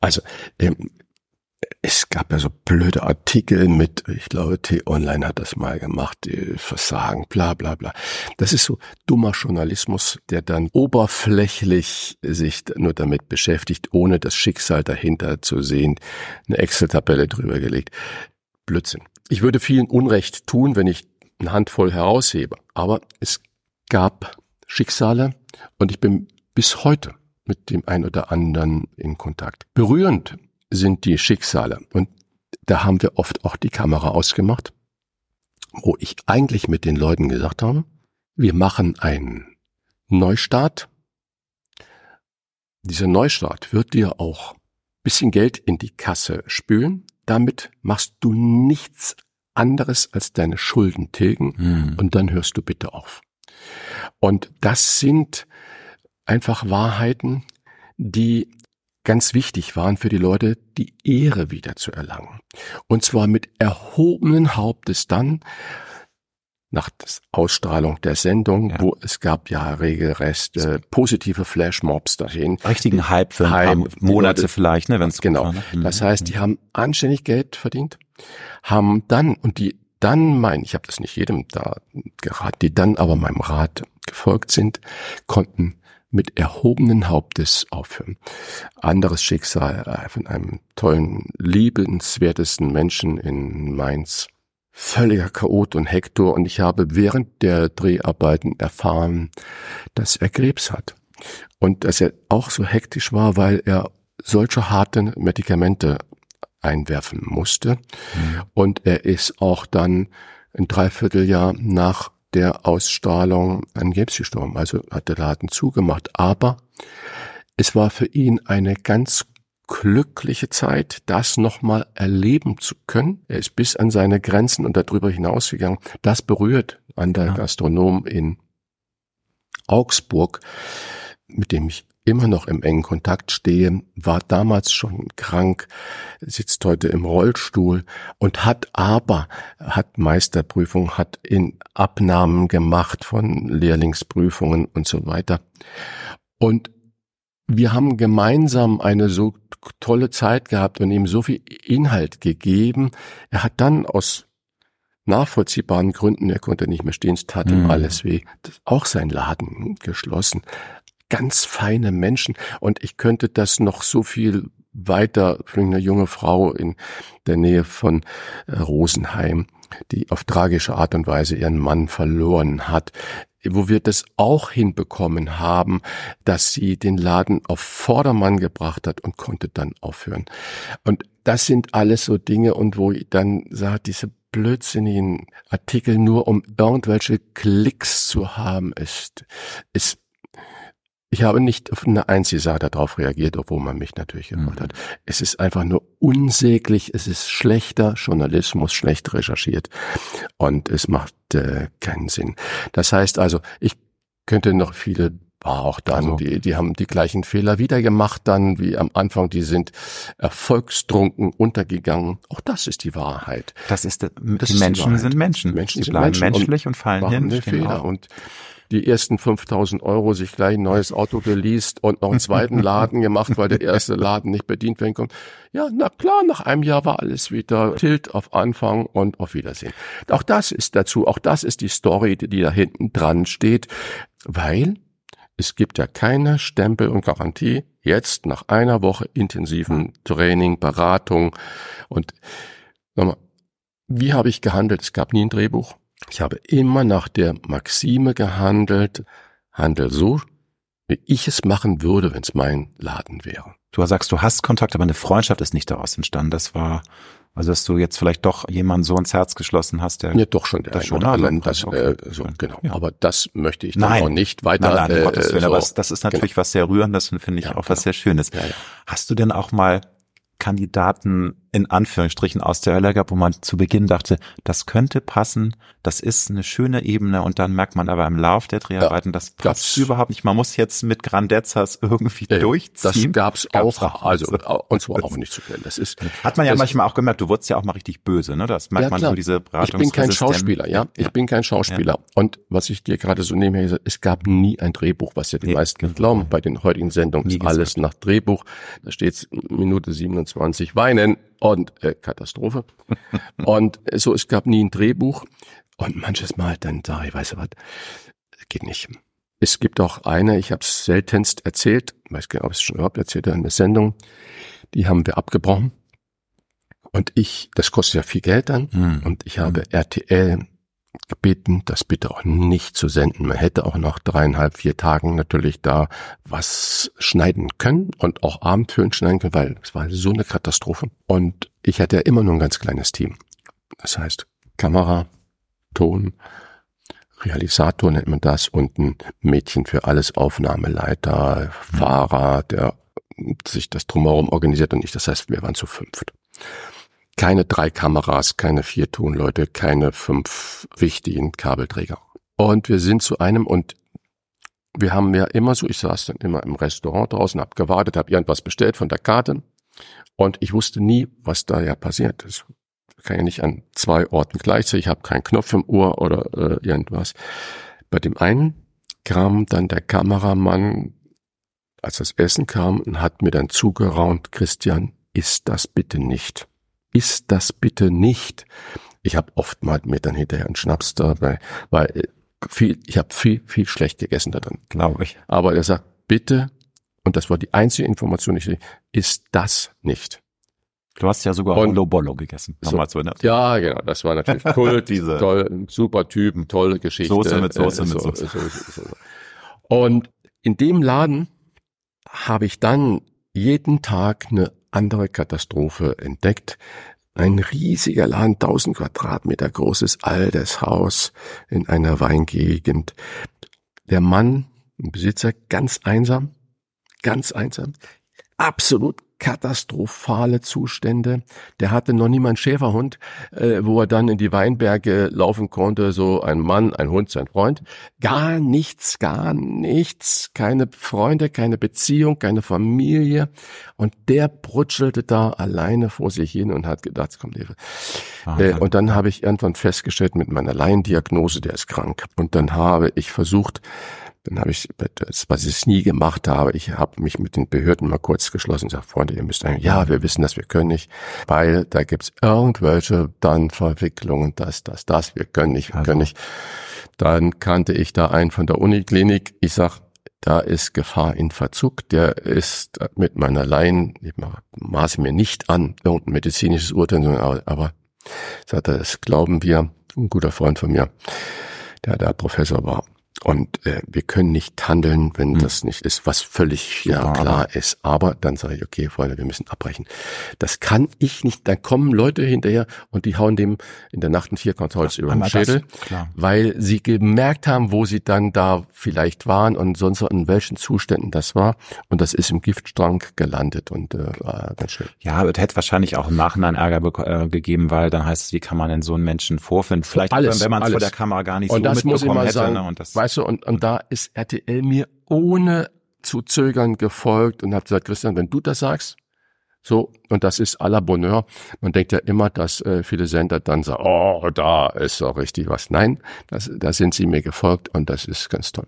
also ähm, es gab ja so blöde Artikel mit, ich glaube, T-Online hat das mal gemacht, Versagen, bla bla bla. Das ist so dummer Journalismus, der dann oberflächlich sich nur damit beschäftigt, ohne das Schicksal dahinter zu sehen, eine Excel-Tabelle drüber gelegt. Blödsinn. Ich würde vielen Unrecht tun, wenn ich eine Handvoll heraushebe. Aber es gab Schicksale und ich bin bis heute mit dem ein oder anderen in Kontakt. Berührend sind die Schicksale. Und da haben wir oft auch die Kamera ausgemacht, wo ich eigentlich mit den Leuten gesagt habe, wir machen einen Neustart. Dieser Neustart wird dir auch bisschen Geld in die Kasse spülen. Damit machst du nichts anderes als deine Schulden tilgen mhm. und dann hörst du bitte auf. Und das sind einfach Wahrheiten, die ganz wichtig waren für die Leute, die Ehre wieder zu erlangen. Und zwar mit erhobenen Hauptes dann, nach der Ausstrahlung der Sendung, ja. wo es gab ja regelrecht äh, positive Flashmobs dahin. Richtigen Hype für ein Monate vielleicht, ne, wenn es genau. War, ne? Das heißt, die haben anständig Geld verdient, haben dann und die dann mein, ich habe das nicht jedem da geraten, die dann aber meinem Rat gefolgt sind, konnten mit erhobenen Hauptes aufhören. Anderes Schicksal äh, von einem tollen, liebenswertesten Menschen in Mainz. Völliger Chaot und Hektor und ich habe während der Dreharbeiten erfahren, dass er Krebs hat. Und dass er auch so hektisch war, weil er solche harten Medikamente einwerfen musste. Mhm. Und er ist auch dann ein Dreivierteljahr nach der Ausstrahlung an Krebs gestorben. Also hat der Laden zugemacht. Aber es war für ihn eine ganz glückliche Zeit, das nochmal erleben zu können. Er ist bis an seine Grenzen und darüber hinausgegangen. Das berührt an der ja. Gastronom in Augsburg, mit dem ich immer noch im engen Kontakt stehe, war damals schon krank, sitzt heute im Rollstuhl und hat aber, hat Meisterprüfung, hat in Abnahmen gemacht von Lehrlingsprüfungen und so weiter. Und wir haben gemeinsam eine so tolle Zeit gehabt und ihm so viel Inhalt gegeben. Er hat dann aus nachvollziehbaren Gründen, er konnte nicht mehr stehen, es tat ihm mhm. alles weh, auch sein Laden geschlossen ganz feine Menschen und ich könnte das noch so viel weiter für eine junge Frau in der Nähe von äh, Rosenheim, die auf tragische Art und Weise ihren Mann verloren hat, wo wir das auch hinbekommen haben, dass sie den Laden auf Vordermann gebracht hat und konnte dann aufhören. Und das sind alles so Dinge und wo ich dann sage, diese blödsinnigen Artikel nur um irgendwelche Klicks zu haben, ist, ist ich habe nicht auf eine einzige Sache darauf reagiert, obwohl man mich natürlich gehört mhm. hat. Es ist einfach nur unsäglich, es ist schlechter Journalismus, schlecht recherchiert und es macht äh, keinen Sinn. Das heißt also, ich könnte noch viele war auch dann, also. die, die haben die gleichen Fehler wieder gemacht dann wie am Anfang, die sind erfolgstrunken untergegangen. Auch das ist die Wahrheit. Das ist, das die Menschen die sind Menschen. Menschen sind bleiben Menschen menschlich und, und fallen hin. Fehler. Und die ersten 5000 Euro sich gleich ein neues Auto geleast und noch einen zweiten Laden gemacht, weil der erste Laden nicht bedient werden konnte. Ja, na klar, nach einem Jahr war alles wieder Tilt auf Anfang und auf Wiedersehen. Auch das ist dazu, auch das ist die Story, die da hinten dran steht, weil es gibt ja keine Stempel und Garantie jetzt nach einer Woche intensiven Training, Beratung und nochmal, wie habe ich gehandelt? Es gab nie ein Drehbuch. Ich habe immer nach der Maxime gehandelt, handel so, wie ich es machen würde, wenn es mein Laden wäre. Du sagst, du hast Kontakt, aber eine Freundschaft ist nicht daraus entstanden. Das war, also dass du jetzt vielleicht doch jemanden so ins Herz geschlossen hast, der ja doch schon der das schon anderen, das, okay. äh, so, genau. Ja. Aber das möchte ich dann auch nicht weiter. Nein, nein, äh, Gottes Willen, so. aber das, ist natürlich genau. was sehr rührendes und finde ich ja, auch was genau. sehr Schönes. Ja. Hast du denn auch mal Kandidaten in Anführungsstrichen aus der Hölle gab, wo man zu Beginn dachte, das könnte passen, das ist eine schöne Ebene und dann merkt man aber im Lauf der Dreharbeiten, ja, das passt überhaupt nicht. Man muss jetzt mit Grandezas irgendwie äh, durchziehen. Das gab's, gab's auch, also und zwar auch nicht zu kennen. Das ist hat man ja manchmal auch gemerkt. Du wurdest ja auch mal richtig böse, ne? Das merkt ja, man so diese Beratungs Ich bin kein Schauspieler, ja. Ich ja. bin kein Schauspieler. Und was ich dir gerade so nebenher gesagt, es gab nie ein Drehbuch, was ja die nee. meisten glauben. Bei den heutigen Sendungen alles nach Drehbuch. Da steht Minute 27 weinen und äh, Katastrophe. und so, es gab nie ein Drehbuch. Und manches Mal dann sage ich, weißt du was, geht nicht. Es gibt auch eine, ich habe es seltenst erzählt, weiß gar nicht, ob ich es schon überhaupt erzählt habe in der Sendung, die haben wir abgebrochen. Und ich, das kostet ja viel Geld dann, mhm. und ich habe mhm. RTL gebeten, das bitte auch nicht zu senden. Man hätte auch nach dreieinhalb, vier Tagen natürlich da was schneiden können und auch Abendfüllen schneiden können, weil es war so eine Katastrophe. Und ich hatte ja immer nur ein ganz kleines Team. Das heißt, Kamera, Ton, Realisator nennt man das und ein Mädchen für alles, Aufnahmeleiter, Fahrer, der sich das drumherum organisiert und ich. Das heißt, wir waren zu fünft keine drei Kameras, keine vier Tonleute, keine fünf wichtigen Kabelträger. Und wir sind zu einem und wir haben ja immer so, ich saß dann immer im Restaurant draußen, hab gewartet, hab irgendwas bestellt von der Karte und ich wusste nie, was da ja passiert ist. kann ja nicht an zwei Orten gleichzeitig, ich habe keinen Knopf im Ohr oder äh, irgendwas. Bei dem einen kam dann der Kameramann, als das Essen kam, und hat mir dann zugeraunt, Christian, ist das bitte nicht. Ist das bitte nicht. Ich habe oft mal mir dann hinterher einen Schnaps dabei, weil äh, viel, ich habe viel, viel schlecht gegessen da drin. Glaube ich. Aber er sagt, bitte, und das war die einzige Information, die ich ist das nicht. Du hast ja sogar Und- Olo Bollo gegessen. So. Nochmal zu erinnern. Ja, genau, das war natürlich Kult, Diese- toll, super Typen, tolle Geschichte. Soße mit Soße äh, mit so, Soße. so, so, so. Und in dem Laden habe ich dann jeden Tag eine andere Katastrophe entdeckt. Ein riesiger Laden, 1000 Quadratmeter großes altes Haus in einer Weingegend. Der Mann, Besitzer, ganz einsam, ganz einsam, absolut katastrophale Zustände. Der hatte noch nie mal einen Schäferhund, äh, wo er dann in die Weinberge laufen konnte, so ein Mann, ein Hund, sein Freund. Gar nichts, gar nichts, keine Freunde, keine Beziehung, keine Familie. Und der brutschelte da alleine vor sich hin und hat gedacht, komm, Lebe. Äh, und dann habe ich irgendwann festgestellt mit meiner Laiendiagnose, der ist krank. Und dann habe ich versucht, dann habe ich, das, was ich nie gemacht habe, ich habe mich mit den Behörden mal kurz geschlossen und gesagt, Freunde, ihr müsst eigentlich, ja, wir wissen das, wir können nicht, weil da gibt's irgendwelche dann Verwicklungen, das, das, das, wir können nicht, wir Also. können nicht. Dann kannte ich da einen von der Uniklinik, ich sag, da ist Gefahr in Verzug, der ist mit meiner Laien, ich maße mir nicht an, irgendein medizinisches Urteil, aber, aber sagt er, das glauben wir, ein guter Freund von mir, der da Professor war. Und äh, wir können nicht handeln, wenn Hm. das nicht ist, was völlig ja klar ist. Aber dann sage ich, okay, Freunde, wir müssen abbrechen. Das kann ich nicht. Dann kommen Leute hinterher und die hauen dem in der Nacht ein Vierkantholz über den das, Schädel, weil sie gemerkt haben, wo sie dann da vielleicht waren und sonst in welchen Zuständen das war. Und das ist im Giftstrang gelandet und äh, war ganz schön. Ja, es hätte wahrscheinlich auch im Nachhinein Ärger äh, gegeben, weil dann heißt es, wie kann man denn so einen Menschen vorfinden? Vielleicht, Alles, wenn man es vor der Kamera gar nicht Und so das muss ich mitbekommen mal hätte. sagen, ne? Und das, weißt du, und, und da ist RTL mir ohne zu zögern gefolgt und hat gesagt, Christian, wenn du das sagst, so, und das ist à la Bonheur. Man denkt ja immer, dass äh, viele Sender dann sagen, oh, da ist doch richtig was. Nein, das, da sind sie mir gefolgt und das ist ganz toll.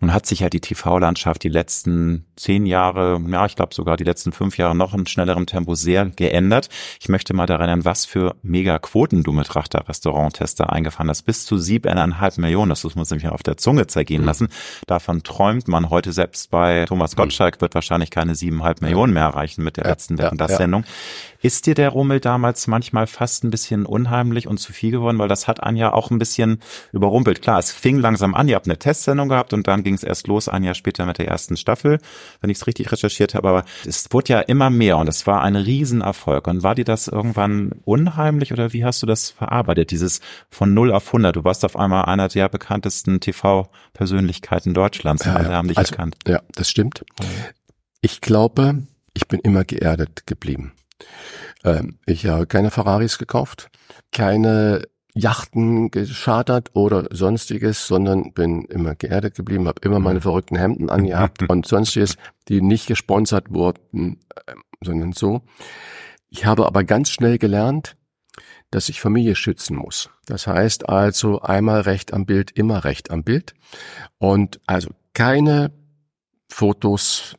Nun hat sich ja die TV-Landschaft die letzten zehn Jahre, ja, ich glaube sogar die letzten fünf Jahre noch in schnellerem Tempo sehr geändert. Ich möchte mal daran erinnern, was für Mega-Quoten du mit Rachter Restauranttester eingefahren hast. Bis zu siebeneinhalb Millionen, das muss man sich ja auf der Zunge zergehen lassen. Davon träumt man heute selbst bei Thomas Gottschalk wird wahrscheinlich keine siebeneinhalb Millionen mehr erreichen mit der Ja, letzten ja, Wetten, das Sendung. Ist dir der Rummel damals manchmal fast ein bisschen unheimlich und zu viel geworden? Weil das hat einen ja auch ein bisschen überrumpelt. Klar, es fing langsam an, ihr habt eine Testsendung gehabt und dann ging es erst los, ein Jahr später mit der ersten Staffel, wenn ich es richtig recherchiert habe. Aber es wurde ja immer mehr und es war ein Riesenerfolg. Und war dir das irgendwann unheimlich oder wie hast du das verarbeitet? Dieses von 0 auf 100. Du warst auf einmal einer der bekanntesten TV-Persönlichkeiten Deutschlands alle haben dich Also, erkannt. Ja, das stimmt. Ich glaube, ich bin immer geerdet geblieben. Ähm, ich habe keine Ferraris gekauft, keine Yachten geschartert oder sonstiges, sondern bin immer geerdet geblieben, habe immer meine verrückten Hemden angehabt und sonstiges, die nicht gesponsert wurden, ähm, sondern so. Ich habe aber ganz schnell gelernt, dass ich Familie schützen muss. Das heißt also einmal recht am Bild, immer recht am Bild. Und also keine Fotos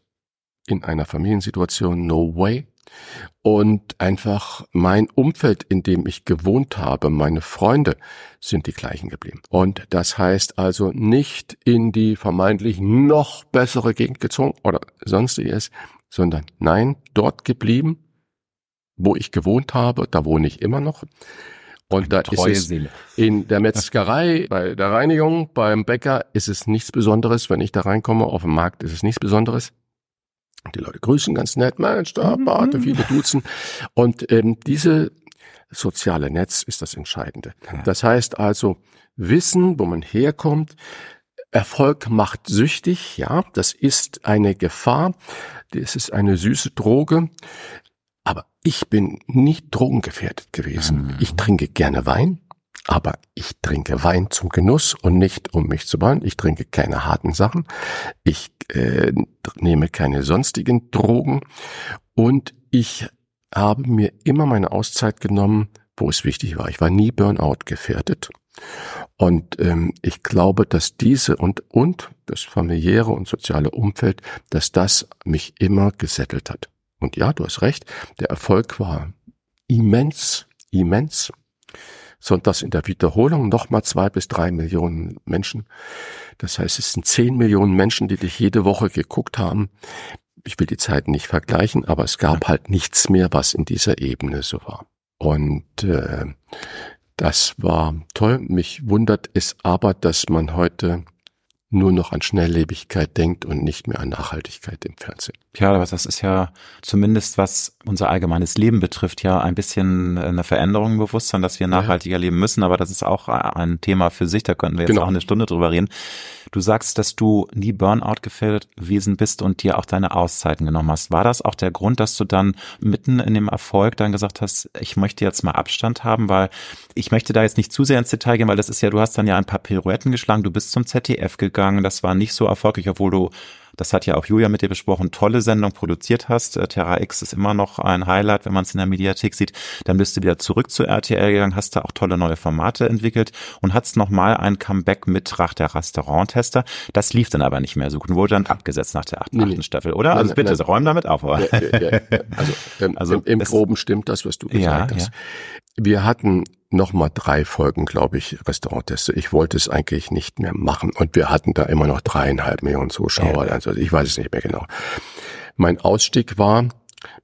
in einer Familiensituation, no way. Und einfach mein Umfeld, in dem ich gewohnt habe, meine Freunde sind die gleichen geblieben. Und das heißt also nicht in die vermeintlich noch bessere Gegend gezogen oder sonstiges, sondern nein, dort geblieben, wo ich gewohnt habe, da wohne ich immer noch. Und da ist es Seele. in der Metzgerei, bei der Reinigung, beim Bäcker ist es nichts Besonderes. Wenn ich da reinkomme, auf dem Markt ist es nichts Besonderes. Die Leute grüßen ganz nett, Mensch, da, Mhm. Barte, viele duzen. Und ähm, diese soziale Netz ist das Entscheidende. Das heißt also, wissen, wo man herkommt, Erfolg macht süchtig, ja, das ist eine Gefahr, das ist eine süße Droge, aber ich bin nicht drogengefährdet gewesen. Mhm. Ich trinke gerne Wein, aber ich trinke Wein zum Genuss und nicht um mich zu bauen. Ich trinke keine harten Sachen. Ich äh, nehme keine sonstigen Drogen und ich habe mir immer meine Auszeit genommen, wo es wichtig war. Ich war nie Burnout gefährdet. Und ähm, ich glaube, dass diese und, und das familiäre und soziale Umfeld, dass das mich immer gesettelt hat. Und ja, du hast recht, der Erfolg war immens, immens. Sonntags in der Wiederholung nochmal zwei bis drei Millionen Menschen. Das heißt, es sind zehn Millionen Menschen, die dich jede Woche geguckt haben. Ich will die Zeiten nicht vergleichen, aber es gab halt nichts mehr, was in dieser Ebene so war. Und äh, das war toll. Mich wundert es aber, dass man heute nur noch an Schnelllebigkeit denkt und nicht mehr an Nachhaltigkeit im Fernsehen. Ja, aber das ist ja zumindest, was unser allgemeines Leben betrifft, ja ein bisschen eine Veränderung im Bewusstsein, dass wir nachhaltiger ja. leben müssen. Aber das ist auch ein Thema für sich, da könnten wir jetzt genau. auch eine Stunde drüber reden. Du sagst, dass du nie Burnout gefährdet gewesen bist und dir auch deine Auszeiten genommen hast. War das auch der Grund, dass du dann mitten in dem Erfolg dann gesagt hast, ich möchte jetzt mal Abstand haben, weil ich möchte da jetzt nicht zu sehr ins Detail gehen, weil das ist ja, du hast dann ja ein paar Pirouetten geschlagen, du bist zum ZDF gegangen, das war nicht so erfolgreich, obwohl du das hat ja auch Julia mit dir besprochen, tolle Sendung produziert hast. Äh, Terra X ist immer noch ein Highlight, wenn man es in der Mediathek sieht. Dann bist du wieder zurück zu RTL gegangen, hast da auch tolle neue Formate entwickelt und hast nochmal ein Comeback mit Rach der Restauranttester. Das lief dann aber nicht mehr so gut und wurde dann abgesetzt nach der achten, nee, achten Staffel, oder? Also bitte, nein. räum damit auf. Ja, ja, ja, also, ähm, also im, im Groben stimmt das, was du gesagt hast. Wir hatten nochmal drei Folgen, glaube ich, Restaurantteste. Ich wollte es eigentlich nicht mehr machen. Und wir hatten da immer noch dreieinhalb Millionen Zuschauer. Ja. Also ich weiß es nicht mehr genau. Mein Ausstieg war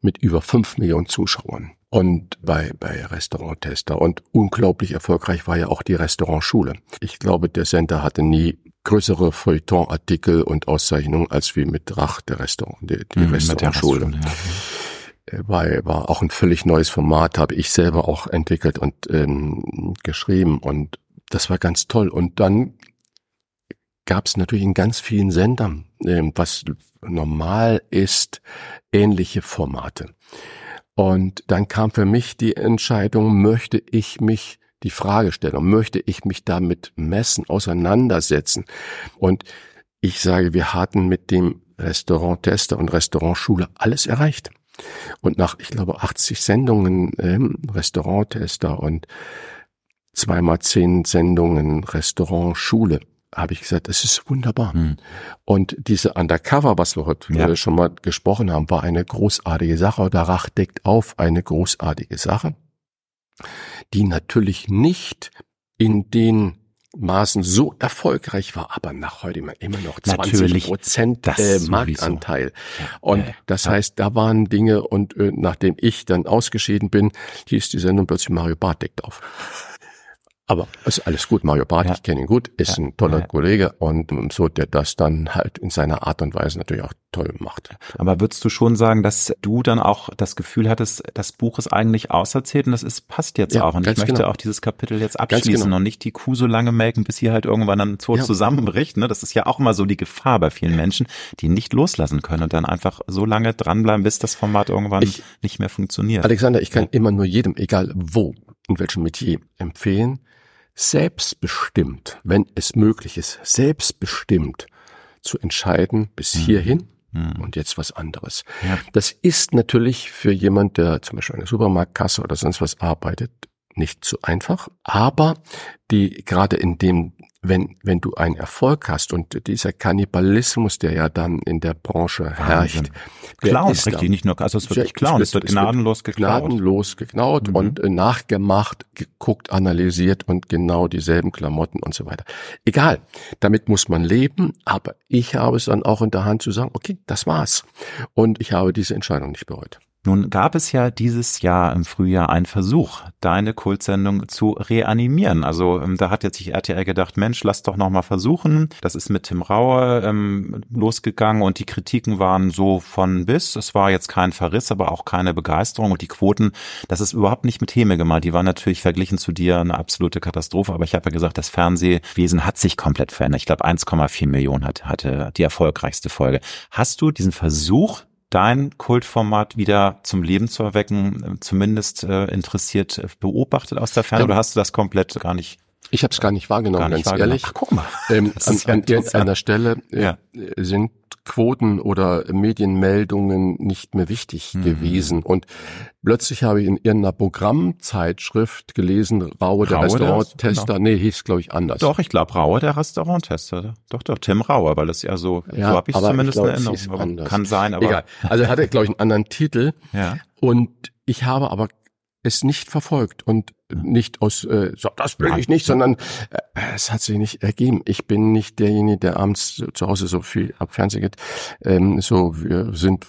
mit über fünf Millionen Zuschauern. Und bei, bei Restauranttester. Und unglaublich erfolgreich war ja auch die Restaurantschule. Ich glaube, der Sender hatte nie größere Feuilleton-Artikel und Auszeichnungen als wie mit Drach, der Restaurant, die, die mhm, Restaurantschule. Ja war, war auch ein völlig neues Format, habe ich selber auch entwickelt und ähm, geschrieben und das war ganz toll. Und dann gab es natürlich in ganz vielen Sendern, ähm, was normal ist, ähnliche Formate. Und dann kam für mich die Entscheidung, möchte ich mich die Fragestellung, möchte ich mich damit messen, auseinandersetzen? Und ich sage, wir hatten mit dem Restauranttester und Restaurantschule alles erreicht. Und nach, ich glaube, 80 Sendungen ähm, Restauranttester und zweimal zehn Sendungen Restaurant Schule habe ich gesagt, es ist wunderbar. Hm. Und diese Undercover, was wir heute ja. Äh, schon mal gesprochen haben, war eine großartige Sache. Oder Rach deckt auf eine großartige Sache, die natürlich nicht in den Maßen so erfolgreich war, aber nach heute immer noch 20 Prozent äh, Marktanteil. Und das heißt, da waren Dinge und äh, nachdem ich dann ausgeschieden bin, hieß die Sendung plötzlich Mario Barth deckt auf. Aber ist alles gut. Mario Barth, ja. ich kenne ihn gut, ist ja. ein toller ja. Kollege und, und so, der das dann halt in seiner Art und Weise natürlich auch toll macht. Aber würdest du schon sagen, dass du dann auch das Gefühl hattest, das Buch ist eigentlich auserzählt und das ist, passt jetzt auch. Und ich möchte genau. auch dieses Kapitel jetzt abschließen genau. und nicht die Kuh so lange melken, bis sie halt irgendwann dann tot zusammenbricht. Ne? Das ist ja auch immer so die Gefahr bei vielen Menschen, die nicht loslassen können und dann einfach so lange dranbleiben, bis das Format irgendwann ich, nicht mehr funktioniert. Alexander, ich kann immer nur jedem, egal wo, in welchem Metier, empfehlen, selbstbestimmt, wenn es möglich ist, selbstbestimmt zu entscheiden bis mhm. hierhin mhm. und jetzt was anderes. Ja. Das ist natürlich für jemand, der zum Beispiel eine Supermarktkasse oder sonst was arbeitet, nicht so einfach. Aber die gerade in dem wenn, wenn du einen Erfolg hast und dieser Kannibalismus, der ja dann in der Branche herrscht. Klauen, richtig, nicht nur, also es wird nicht klauen, es, wird gnadenlos geklaut. Gnadenlos geklaut mhm. und äh, nachgemacht, geguckt, analysiert und genau dieselben Klamotten und so weiter. Egal, damit muss man leben, aber ich habe es dann auch in der Hand zu sagen, okay, das war's. Und ich habe diese Entscheidung nicht bereut. Nun gab es ja dieses Jahr im Frühjahr einen Versuch, deine Kultsendung zu reanimieren. Also ähm, da hat jetzt sich RTL gedacht, Mensch, lass doch noch mal versuchen. Das ist mit Tim Raue ähm, losgegangen und die Kritiken waren so von bis. Es war jetzt kein Verriss, aber auch keine Begeisterung und die Quoten, das ist überhaupt nicht mit Häme gemeint. Die waren natürlich verglichen zu dir eine absolute Katastrophe. Aber ich habe ja gesagt, das Fernsehwesen hat sich komplett verändert. Ich glaube, 1,4 Millionen hat, hatte die erfolgreichste Folge. Hast du diesen Versuch dein Kultformat wieder zum Leben zu erwecken, äh, zumindest äh, interessiert äh, beobachtet aus der Ferne, oder hast du das komplett gar nicht Ich habe es gar nicht wahrgenommen, Gar nicht ganz wahrgenommen. ehrlich. Ach, guck mal. Ähm, an, an irgendeiner Stelle äh, Ja. sind Quoten oder Medienmeldungen nicht mehr wichtig Mhm. gewesen. Und plötzlich habe ich in irgendeiner Programmzeitschrift gelesen, Raue, der Restauranttester, nee, hieß glaube ich anders. Doch, ich glaube Raue, der Restauranttester. Doch, doch, Tim Raue, weil das ja so, Ja, so habe ich zumindest ich glaub, in es Erinnerung. Kann sein, aber Egal. Also er hatte, glaube ich, einen anderen Titel. ja. Und ich habe aber es nicht verfolgt und nicht aus, äh, so, das will ich nicht, sondern äh, es hat sich nicht ergeben. Ich bin nicht derjenige, der abends zu Hause so viel ab Fernsehen geht. Ähm, so, wir sind,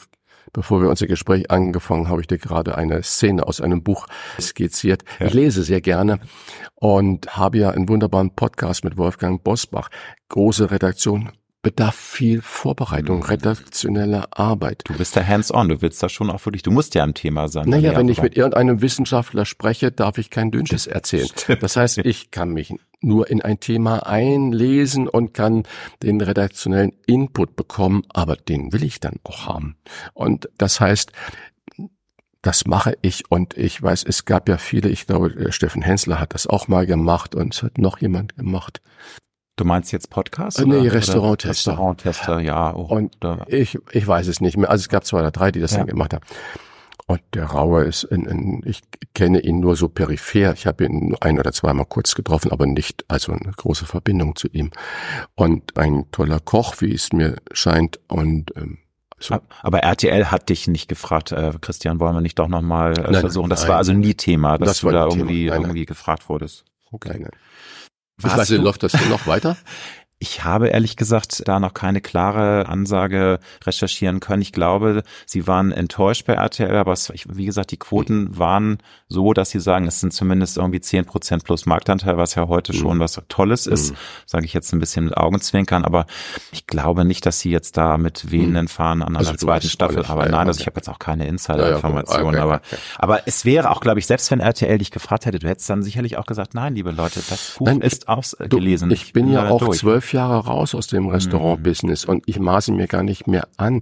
bevor wir unser Gespräch angefangen, habe ich dir gerade eine Szene aus einem Buch skizziert. Ja. Ich lese sehr gerne und habe ja einen wunderbaren Podcast mit Wolfgang Bosbach. Große Redaktion. Bedarf viel Vorbereitung, redaktioneller Arbeit. Du bist da hands-on, du willst da schon auch wirklich, du musst ja im Thema sein. Naja, Ja, wenn ich mit irgendeinem Wissenschaftler spreche, darf ich kein Dünnschiss erzählen. Das heißt, ich kann mich nur in ein Thema einlesen und kann den redaktionellen Input bekommen, aber den will ich dann auch haben. Und das heißt, das mache ich und ich weiß, es gab ja viele, ich glaube, Steffen Hensler hat das auch mal gemacht und es hat noch jemand gemacht. Du meinst jetzt Podcast? Äh, nee, Restauranttester. Restauranttester, ja. Oh, Und ich, ich weiß es nicht mehr. Also es gab zwei oder drei, die das Ja. dann gemacht haben. Und der Rauer ist, ein, ein, ich kenne ihn nur so peripher. Ich habe ihn ein oder zweimal kurz getroffen, aber nicht, also eine große Verbindung zu ihm. Und ein toller Koch, wie es mir scheint. Und ähm, so, aber RTL hat dich nicht gefragt, äh, Christian, wollen wir nicht doch nochmal äh, versuchen? Das nein. war also nie Thema, dass Das du da irgendwie, Nein, nein. irgendwie gefragt wurdest. keine. Weiß nicht, du- läuft das noch weiter? Ich habe ehrlich gesagt da noch keine klare Ansage recherchieren können. Ich glaube, sie waren enttäuscht bei RTL, aber es, ich- wie gesagt, die Quoten waren so, dass sie sagen, es sind zumindest irgendwie 10 Prozent plus Marktanteil, was ja heute schon was Tolles ist, Mhm. sage ich jetzt ein bisschen mit Augenzwinkern, aber ich glaube nicht, dass sie jetzt da mit wehenden Fahnen an Also einer zweiten Staffel, Ja, nein, ja, also ich okay. habe jetzt auch keine Ja, ja, Insider-Informationen, okay, aber, okay. aber es wäre auch, glaube ich, selbst wenn RTL dich gefragt hätte, du hättest dann sicherlich auch gesagt, nein, liebe Leute, das Buch Nein, ist ausgelesen. ich bin ja auch durch. Zwölf Jahre raus aus dem Restaurant-Business und ich maße mir gar nicht mehr an,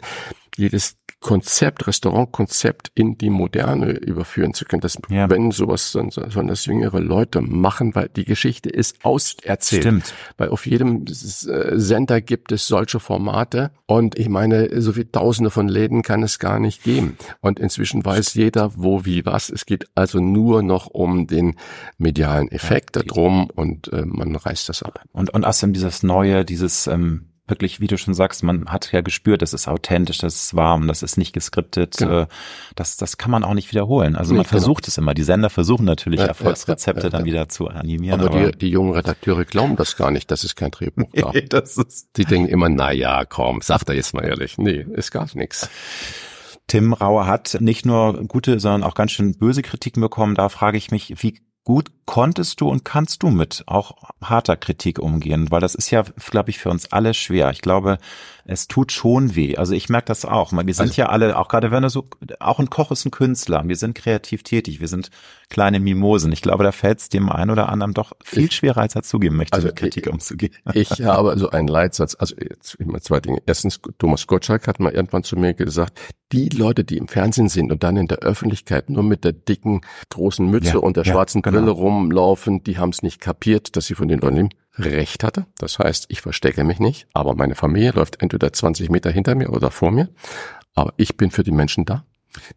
jedes Konzept, Restaurantkonzept in die Moderne überführen zu können. Das, Ja. Wenn sowas, dann sollen das jüngere Leute machen, weil die Geschichte ist auserzählt. Stimmt. Weil auf jedem äh, Sender gibt es solche Formate und ich meine, so wie tausende von Läden kann es gar nicht geben. Und inzwischen weiß jeder, wo, wie, was. Es geht also nur noch um den medialen Effekt Ja, da drum und äh, man reißt das ab. Und, und außerdem dieses Neue, dieses ähm, wirklich, wie du schon sagst, man hat ja gespürt, das ist authentisch, das ist warm, das ist nicht geskriptet, Genau. äh, das, das kann man auch nicht wiederholen. Also Nee, man genau. versucht es immer. Die Sender versuchen natürlich Ja, Erfolgsrezepte ja, ja, dann wieder zu animieren. Aber die, die jungen Redakteure glauben das gar nicht, dass es kein Drehbuch gab. das ist Die denken immer, na ja, komm, sagt er jetzt mal ehrlich. Nee, es gab nichts. Tim Rauer hat nicht nur gute, sondern auch ganz schön böse Kritiken bekommen. Da frage ich mich, wie gut konntest du und kannst du mit auch harter Kritik umgehen? Weil das ist ja, glaube ich, für uns alle schwer. Ich glaube, es tut schon weh. Also ich merke das auch. Wir sind Also- ja alle, auch gerade wenn du so, auch ein Koch ist ein Künstler. Wir sind kreativ tätig. Wir sind kleine Mimosen. Ich glaube, da fällt es dem einen oder anderen doch viel Ich- schwerer, als er zugeben möchte, Also mit Kritik ich- umzugehen. Ich habe so einen Leitsatz, also jetzt immer zwei Dinge. Erstens, Thomas Gottschalk hat mal irgendwann zu mir gesagt, die Leute, die im Fernsehen sind und dann in der Öffentlichkeit nur mit der dicken, großen Mütze Ja, und der ja, schwarzen genau. Brille rumlaufen, die haben es nicht kapiert, dass sie von den Leuten leben. Recht hatte. Das heißt, ich verstecke mich nicht, aber meine Familie läuft entweder 20 Meter hinter mir oder vor mir. Aber ich bin für die Menschen da.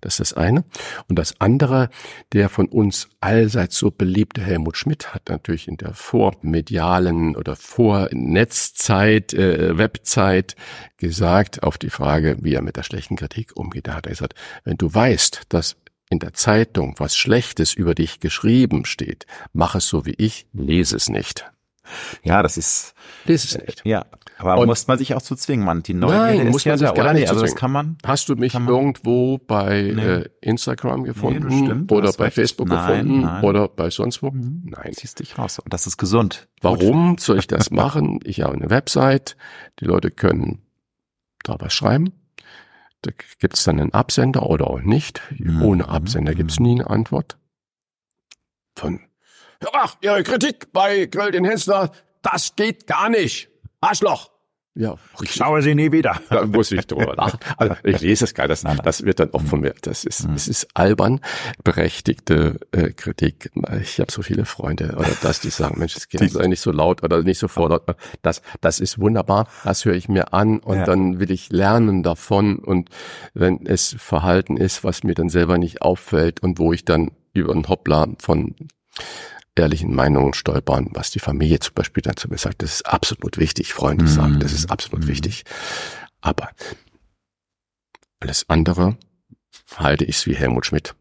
Das ist das eine. Und das andere, der von uns allseits so beliebte Helmut Schmidt hat natürlich in der vormedialen oder Vornetzzeit, äh, Webzeit gesagt auf die Frage, wie er mit der schlechten Kritik umgeht. Da hat er gesagt, wenn du weißt, dass in der Zeitung was Schlechtes über dich geschrieben steht, mach es so wie ich, lese es nicht. Ja, das ist, Lese es nicht. ja. Aber Und- muss man sich auch zu zwingen, man. Die Neugierde Nein, ist muss ja man sich da, gar nicht Nee, zu also das kann man, Hast du mich irgendwo bei Nee. äh, Instagram gefunden Nee, das stimmt, oder bei recht. Facebook Nein, gefunden nein. oder bei sonst wo? Mhm. Nein. ziehst dich raus. Und das ist gesund. Warum soll ich das machen? Ich habe eine Website, die Leute können da was schreiben. Da gibt es dann einen Absender oder auch nicht. Mhm. Ohne Absender gibt es Mhm. nie eine Antwort. Von, ach, Ihre Kritik bei Grill den Hensler, das geht gar nicht. Arschloch. Ja, ich schaue sie nie wieder. Da muss ich drüber lachen. Also ich lese es gar das, das wird dann auch von mir. Das ist, mhm. es ist albern, berechtigte äh, Kritik. Ich habe so viele Freunde oder das, die sagen, Mensch, es geht sei nicht so laut oder nicht so vorlaut. Das, das ist wunderbar. Das höre ich mir an und ja. dann will ich lernen davon. Und wenn es Verhalten ist, was mir dann selber nicht auffällt und wo ich dann über einen Hoppla von ehrlichen Meinungen stolpern, was die Familie zum Beispiel dann zu mir sagt, das ist absolut wichtig, Freunde mhm. sagen, das ist absolut mhm. wichtig. Aber alles andere halte ich es wie Helmut Schmidt.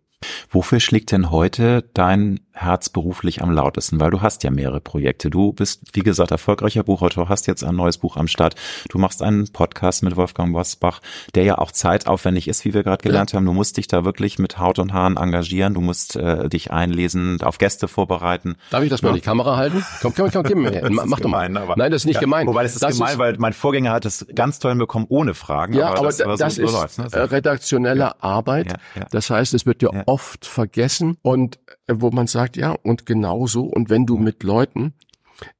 Wofür schlägt denn heute dein Herz beruflich am lautesten? Weil du hast ja mehrere Projekte. Du bist, wie gesagt, erfolgreicher Buchautor, hast jetzt ein neues Buch am Start. Du machst einen Podcast mit Wolfgang Bosbach, der ja auch zeitaufwendig ist, wie wir gerade gelernt ja. haben. Du musst dich da wirklich mit Haut und Haaren engagieren. Du musst äh, dich einlesen, auf Gäste vorbereiten. Darf ich das mal ja. die Kamera halten? Komm, komm, komm, komm. Das Mach doch mal. Aber, Nein, das ist nicht ja, gemein. Wobei das ist das gemein, ist, weil mein Vorgänger hat es ganz toll bekommen, ohne Fragen. Ja, aber, aber das, aber das so, ist so läuft, ne? redaktionelle Arbeit. Das heißt, es wird ja oft vergessen und äh, wo man sagt, ja, und genauso. Und wenn du mit Leuten,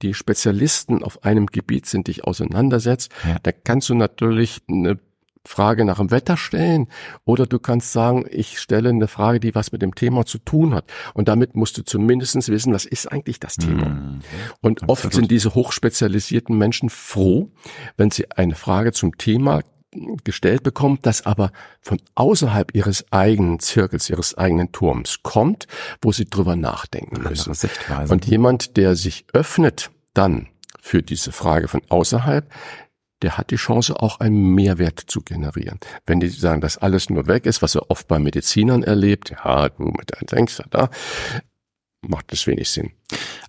die Spezialisten auf einem Gebiet sind, dich auseinandersetzt, ja. da kannst du natürlich eine Frage nach dem Wetter stellen oder du kannst sagen, ich stelle eine Frage, die was mit dem Thema zu tun hat. Und damit musst du zumindestens wissen, was ist eigentlich das Thema. Mhm. Und Absolut. oft sind diese hochspezialisierten Menschen froh, wenn sie eine Frage zum Thema gestellt bekommt, das aber von außerhalb ihres eigenen Zirkels, ihres eigenen Turms kommt, wo sie drüber nachdenken müssen. Und jemand, der sich öffnet dann für diese Frage von außerhalb, der hat die Chance, auch einen Mehrwert zu generieren. Wenn die sagen, dass alles nur weg ist, was er oft bei Medizinern erlebt, ja, du mit deinem Denkst da, macht das wenig Sinn.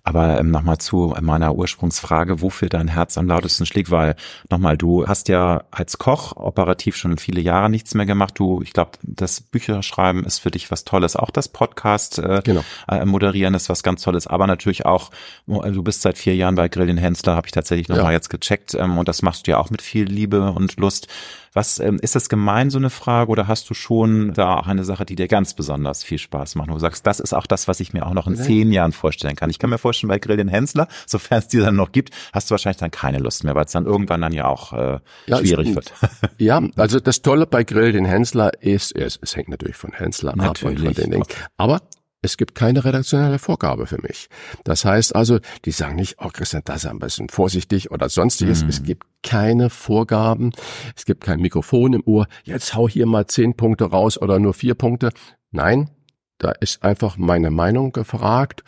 Aber ähm, nochmal zu meiner Ursprungsfrage, wofür dein Herz am lautesten schlägt, weil nochmal, du hast ja als Koch operativ schon viele Jahre nichts mehr gemacht. Du, ich glaube, das Bücherschreiben ist für dich was Tolles. Auch das Podcast äh, genau. äh, moderieren ist was ganz Tolles. Aber natürlich auch, äh, du bist seit vier Jahren bei Grill den Hensler, habe ich tatsächlich nochmal ja. jetzt gecheckt. Ähm, und das machst du ja auch mit viel Liebe und Lust. Was ähm, ist das gemein, so eine Frage, oder hast du schon da auch eine Sache, die dir ganz besonders viel Spaß macht? Wo du sagst, das ist auch das, was ich mir auch noch in zehn Jahren vorstellen kann. Ich kann mir vorstellen, bei Grill den Hensler, sofern es die dann noch gibt, hast du wahrscheinlich dann keine Lust mehr, weil es dann irgendwann dann ja auch äh, ja, schwierig wird. ja, also das Tolle bei Grill den Hensler ist, es, es hängt natürlich von Hensler natürlich, ab und von den Dingen. Aber es gibt keine redaktionelle Vorgabe für mich. Das heißt also, die sagen nicht, oh Christian, das ist ein bisschen vorsichtig oder sonstiges. Mm. Es gibt keine Vorgaben. Es gibt kein Mikrofon im Ohr. Jetzt hau hier mal zehn Punkte raus oder nur vier Punkte. Nein, da ist einfach meine Meinung gefragt.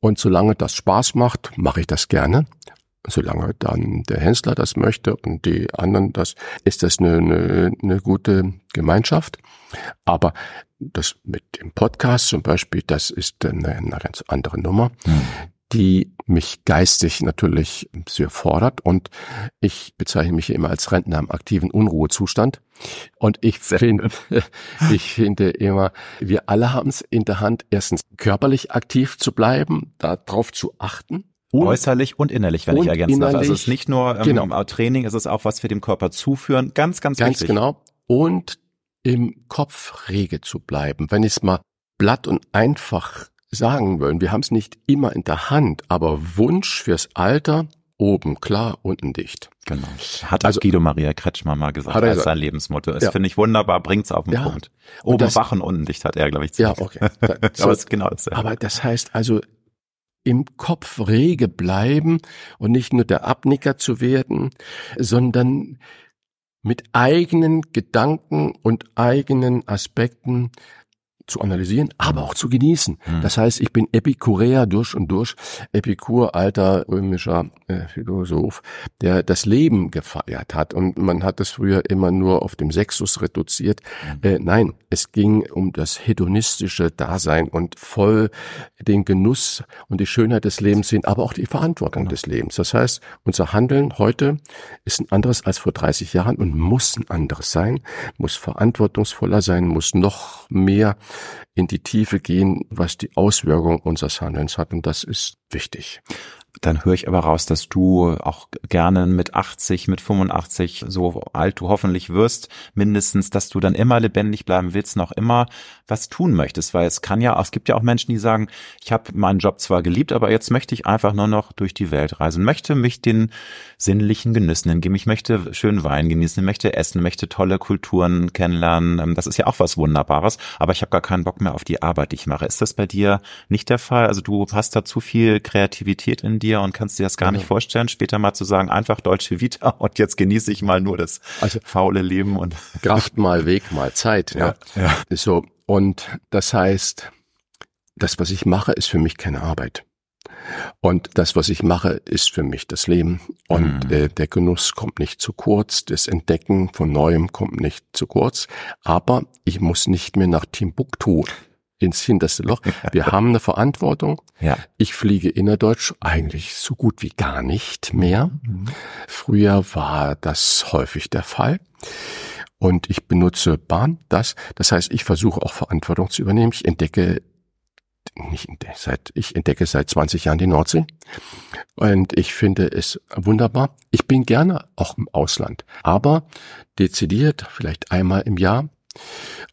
Und solange das Spaß macht, mache ich das gerne. Solange dann der Hensler das möchte und die anderen das, ist das eine, eine, eine gute Gemeinschaft. Aber das mit dem Podcast zum Beispiel, das ist eine, eine ganz andere Nummer, mhm. die mich geistig natürlich sehr fordert und ich bezeichne mich immer als Rentner im aktiven Unruhezustand. Und ich finde, ich finde immer, wir alle haben es in der Hand, erstens körperlich aktiv zu bleiben, darauf zu achten, und Äußerlich und innerlich, wenn und ich ergänzen darf. Also es ist nicht nur ähm, genau. Training, es ist auch was für den Körper zuführen. Ganz, ganz, ganz wichtig. Ganz genau. Und im Kopf rege zu bleiben. Wenn ich es mal blatt und einfach sagen wollen, wir haben es nicht immer in der Hand, aber Wunsch fürs Alter, oben klar, unten dicht. Genau. Hat also Guido Maria Kretschmer mal gesagt, als sein Lebensmotto. Das ja. finde ich wunderbar, bringt's auf den ja. Punkt. Oben das, wach und unten dicht hat er, glaube ich. Ja, okay. so, aber, ist genau das, aber das heißt also, im Kopf rege bleiben und nicht nur der Abnicker zu werden, sondern mit eigenen Gedanken und eigenen Aspekten zu analysieren, aber auch zu genießen. Mhm. Das heißt, ich bin Epikureer durch und durch. Epikur, alter römischer äh, Philosoph, der das Leben gefeiert hat. Und man hat es früher immer nur auf dem Sexus reduziert. Mhm. Äh, nein, es ging um das hedonistische Dasein und voll den Genuss und die Schönheit des Lebens sehen, aber auch die Verantwortung genau. des Lebens. Das heißt, unser Handeln heute ist ein anderes als vor 30 Jahren und muss ein anderes sein, muss verantwortungsvoller sein, muss noch mehr in die Tiefe gehen, was die Auswirkung unseres Handelns hat. Und das ist wichtig. Dann höre ich aber raus, dass du auch gerne mit 80, mit 85, so alt du hoffentlich wirst, mindestens, dass du dann immer lebendig bleiben willst, noch immer was tun möchtest, weil es kann ja, es gibt ja auch Menschen, die sagen, ich habe meinen Job zwar geliebt, aber jetzt möchte ich einfach nur noch durch die Welt reisen, möchte mich den sinnlichen Genüssen hingeben, ich möchte schön Wein genießen, möchte essen, möchte tolle Kulturen kennenlernen. Ähm, das ist ja auch was Wunderbares, aber ich habe gar keinen Bock mehr auf die Arbeit, die ich mache. Ist das bei dir nicht der Fall? Also du hast da zu viel Kreativität in dir und kannst dir das gar ja. nicht vorstellen, später mal zu sagen, einfach deutsche Vita und jetzt genieße ich mal nur das also, faule Leben und Kraft mal Weg mal Zeit. Ja, ja. ja. So und das heißt, das, was ich mache, ist für mich keine Arbeit. Und das, was ich mache, ist für mich das Leben. Und mhm. äh, der Genuss kommt nicht zu kurz, das Entdecken von Neuem kommt nicht zu kurz. Aber ich muss nicht mehr nach Timbuktu ins hinterste Loch. Wir haben eine Verantwortung. Ja. Ich fliege innerdeutsch eigentlich so gut wie gar nicht mehr. Mhm. Früher war das häufig der Fall. Und ich benutze Bahn, das. Das heißt, ich versuche auch Verantwortung zu übernehmen. Ich entdecke nicht seit, ich entdecke seit 20 Jahren die Nordsee. Und ich finde es wunderbar. Ich bin gerne auch im Ausland, aber dezidiert vielleicht einmal im Jahr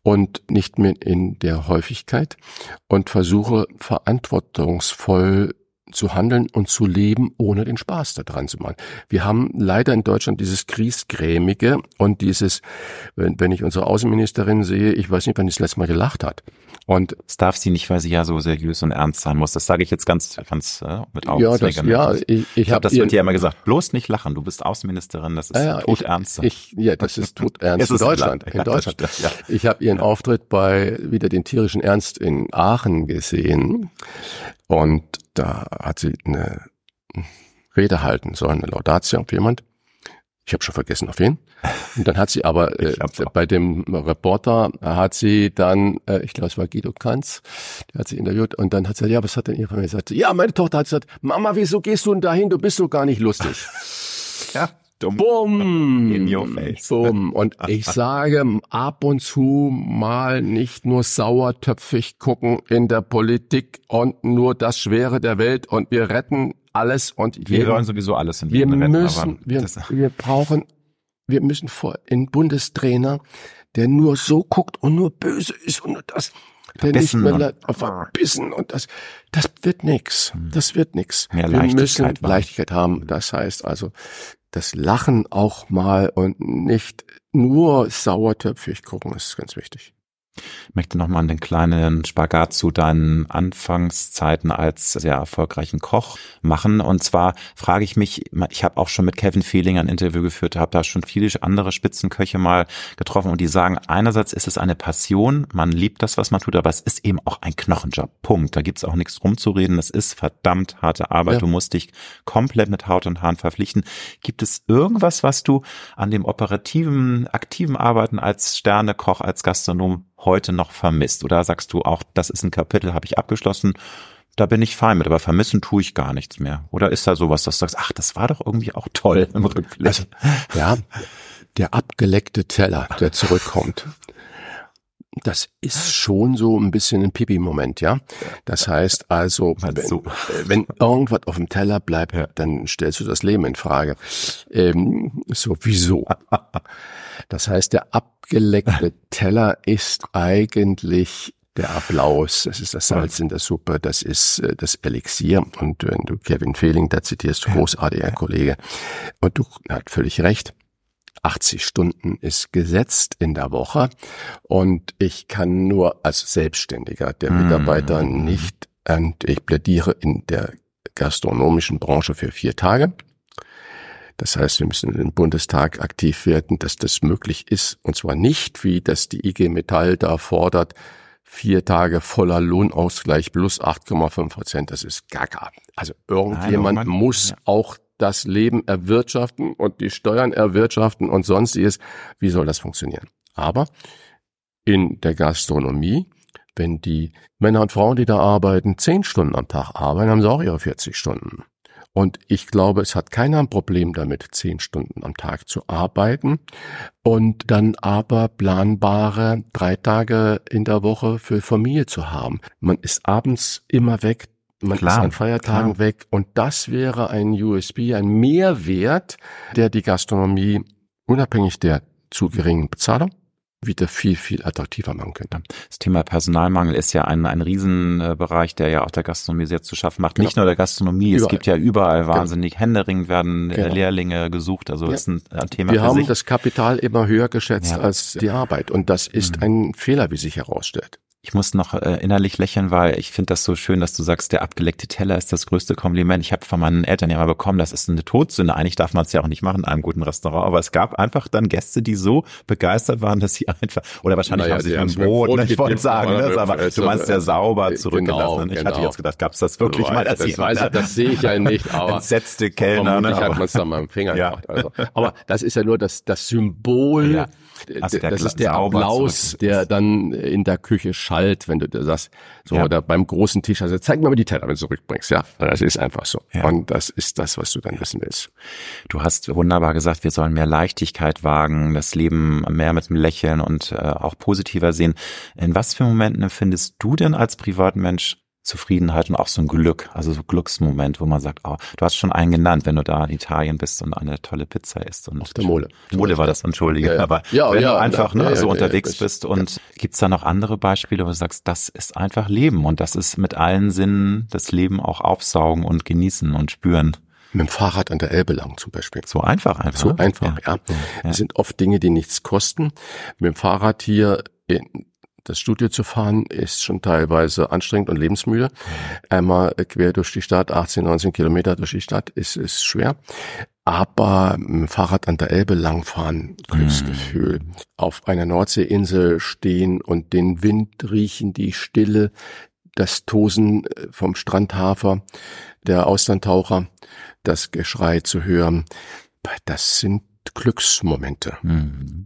und nicht mehr in der Häufigkeit und versuche verantwortungsvoll zu handeln und zu leben, ohne den Spaß daran zu machen. Wir haben leider in Deutschland dieses Kriesgrämige und dieses, wenn, wenn ich unsere Außenministerin sehe, ich weiß nicht, wann die das letzte Mal gelacht hat. Und das darf sie nicht, weil sie ja so seriös und ernst sein muss. Das sage ich jetzt ganz, ganz äh, mit Augen. Ja, das, ja, ich, ich, ich habe das wird dir immer gesagt. Bloß nicht lachen. Du bist Außenministerin. Das ist ja, todernst. Ich, ich, ja, das ist todernst in Deutschland. In Deutschland. Ja. Ich habe ihren Auftritt bei wieder den tierischen Ernst in Aachen gesehen und da hat sie eine Rede halten sollen, eine Laudatio auf jemand. Ich habe schon vergessen auf wen. Und dann hat sie aber äh, bei dem Reporter hat sie dann, äh, ich glaube es war Guido Kanz, der hat sie interviewt und dann hat sie gesagt, ja, was hat denn ihre Familie gesagt? Ja, meine Tochter hat gesagt, Mama, wieso gehst du denn dahin? Du bist so gar nicht lustig. ja. Dumm. Bumm. In your face. Bumm. Und ich sage ab und zu mal nicht nur sauertöpfig gucken in der Politik und nur das Schwere der Welt und wir retten alles und wir wollen sowieso alles in wir retten, müssen, wir, wir brauchen, wir müssen vor einen Bundestrainer, der nur so guckt und nur böse ist und nur das der nicht mehr verbissen und das, das wird nix. Hm. Das wird nix. Mehr wir müssen Leichtigkeit haben. Das heißt also, das Lachen auch mal und nicht nur sauertöpfig gucken ist ganz wichtig. Ich möchte nochmal einen kleinen Spagat zu deinen Anfangszeiten als sehr erfolgreichen Koch machen. Und zwar frage ich mich, ich habe auch schon mit Kevin Fehling ein Interview geführt, habe da schon viele andere Spitzenköche mal getroffen und die sagen, einerseits ist es eine Passion, man liebt das, was man tut, aber es ist eben auch ein Knochenjob. Punkt. Da gibt's auch nichts rumzureden. Das ist verdammt harte Arbeit. Ja. Du musst dich komplett mit Haut und Haaren verpflichten. Gibt es irgendwas, was du an dem operativen, aktiven Arbeiten als Sternekoch, als Gastronom heute noch vermisst? Oder sagst du auch, das ist ein Kapitel, habe ich abgeschlossen, da bin ich fein mit, aber vermissen tue ich gar nichts mehr. Oder ist da sowas, dass du sagst, ach, das war doch irgendwie auch toll im Rückblick? Also, ja, der abgeleckte Teller, der zurückkommt. Das ist schon so ein bisschen ein Pipi-Moment, ja. Das heißt also, wenn, so. wenn, irgendwas auf dem Teller bleibt, ja. dann stellst du das Leben in Frage. Ähm, so, wieso? Das heißt, der abgeleckte Teller ist eigentlich der Applaus, das ist das Salz in der Suppe, das ist äh, das Elixier. Und wenn du Kevin Fehling da zitierst, großartiger Kollege, und du hat völlig recht. 80 Stunden ist gesetzt in der Woche und ich kann nur als Selbstständiger der hm. Mitarbeiter mm. nicht, und ich plädiere in der gastronomischen Branche für vier Tage. Das heißt, wir müssen im Bundestag aktiv werden, dass das möglich ist. Und zwar nicht, wie das die IG Metall da fordert, vier Tage voller Lohnausgleich plus 8,5 Prozent. Das ist gaga. Also irgendjemand Nein, muss ja. auch das Leben erwirtschaften und die Steuern erwirtschaften und sonstiges. Wie soll das funktionieren? Aber in der Gastronomie, wenn die Männer und Frauen, die da arbeiten, zehn Stunden am Tag arbeiten, haben sie auch ihre 40 Stunden. Und ich glaube, es hat keiner ein Problem damit, zehn Stunden am Tag zu arbeiten und dann aber planbare drei Tage in der Woche für Familie zu haben. Man ist abends immer weg, Man klar, ist an Feiertagen klar. weg und das wäre ein USB, ein Mehrwert, der die Gastronomie unabhängig der zu geringen Bezahlung wieder viel, viel attraktiver machen könnte. Das Thema Personalmangel ist ja ein, ein Riesenbereich, der ja auch der Gastronomie sehr zu schaffen macht. Genau. Nicht nur der Gastronomie, überall. es gibt ja überall wahnsinnig genau. händeringend werden äh, genau. Lehrlinge gesucht. Also ja. ist ein, ein Thema Wir haben sich. das Kapital immer höher geschätzt ja. als die Arbeit und das ist mhm. ein Fehler, wie sich herausstellt. Ich muss noch äh, innerlich lächeln, weil ich finde das so schön, dass du sagst, der abgeleckte Teller ist das größte Kompliment. Ich habe von meinen Eltern ja mal bekommen, das ist eine Todsünde. Eigentlich darf man es ja auch nicht machen in einem guten Restaurant, aber es gab einfach dann Gäste, die so begeistert waren, dass sie einfach, oder wahrscheinlich naja, haben sie ein Brot, Brot ne, ich wollte sagen, ne, aber du meinst ja sauber äh, zurückgelassen. Genau, ich genau. hatte jetzt gedacht, gab es das wirklich so, mal? Das, das, weiß ich, das sehe ich ja nicht, aber entsetzte Kellner. Ne, hat man es dann mal im Finger ja. gemacht. Also. Aber das ist ja nur das, das Symbol ja also das ist der Applaus, der dann in der Küche schallt, wenn du das sagst, so ja. oder beim großen Tisch, also zeig mir mal die Teller, wenn du zurückbringst, ja, das ist einfach so. Ja. Und das ist das, was du dann wissen willst. Du hast wunderbar gesagt, wir sollen mehr Leichtigkeit wagen, das Leben mehr mit dem Lächeln und äh, auch positiver sehen. In was für Momenten empfindest du denn als Privatmensch Zufriedenheit und auch so ein Glück, also so Glücksmoment, wo man sagt, oh, du hast schon einen genannt, wenn du da in Italien bist und eine tolle Pizza isst. Und Auf der Mole. Mole war das, entschuldige. Ja, ja. Aber ja, wenn du einfach ne, so unterwegs bist und gibt's da noch andere Beispiele, wo du sagst, das ist einfach Leben und das ist mit allen Sinnen das Leben auch aufsaugen und genießen und spüren. Mit dem Fahrrad an der Elbe lang zum Beispiel. So einfach einfach. So einfach, ja. ja. Das sind oft Dinge, die nichts kosten. Mit dem Fahrrad hier in, das Studio zu fahren ist schon teilweise anstrengend und lebensmüde. Einmal quer durch die Stadt, 18, 19 Kilometer durch die Stadt, ist, ist schwer. Aber mit dem Fahrrad an der Elbe langfahren, Glücksgefühl. Mm. Auf einer Nordseeinsel stehen und den Wind riechen, die Stille, das Tosen äh, vom Strandhafer, der Austerntaucher, das Geschrei zu hören. Das sind Glücksmomente. Mm.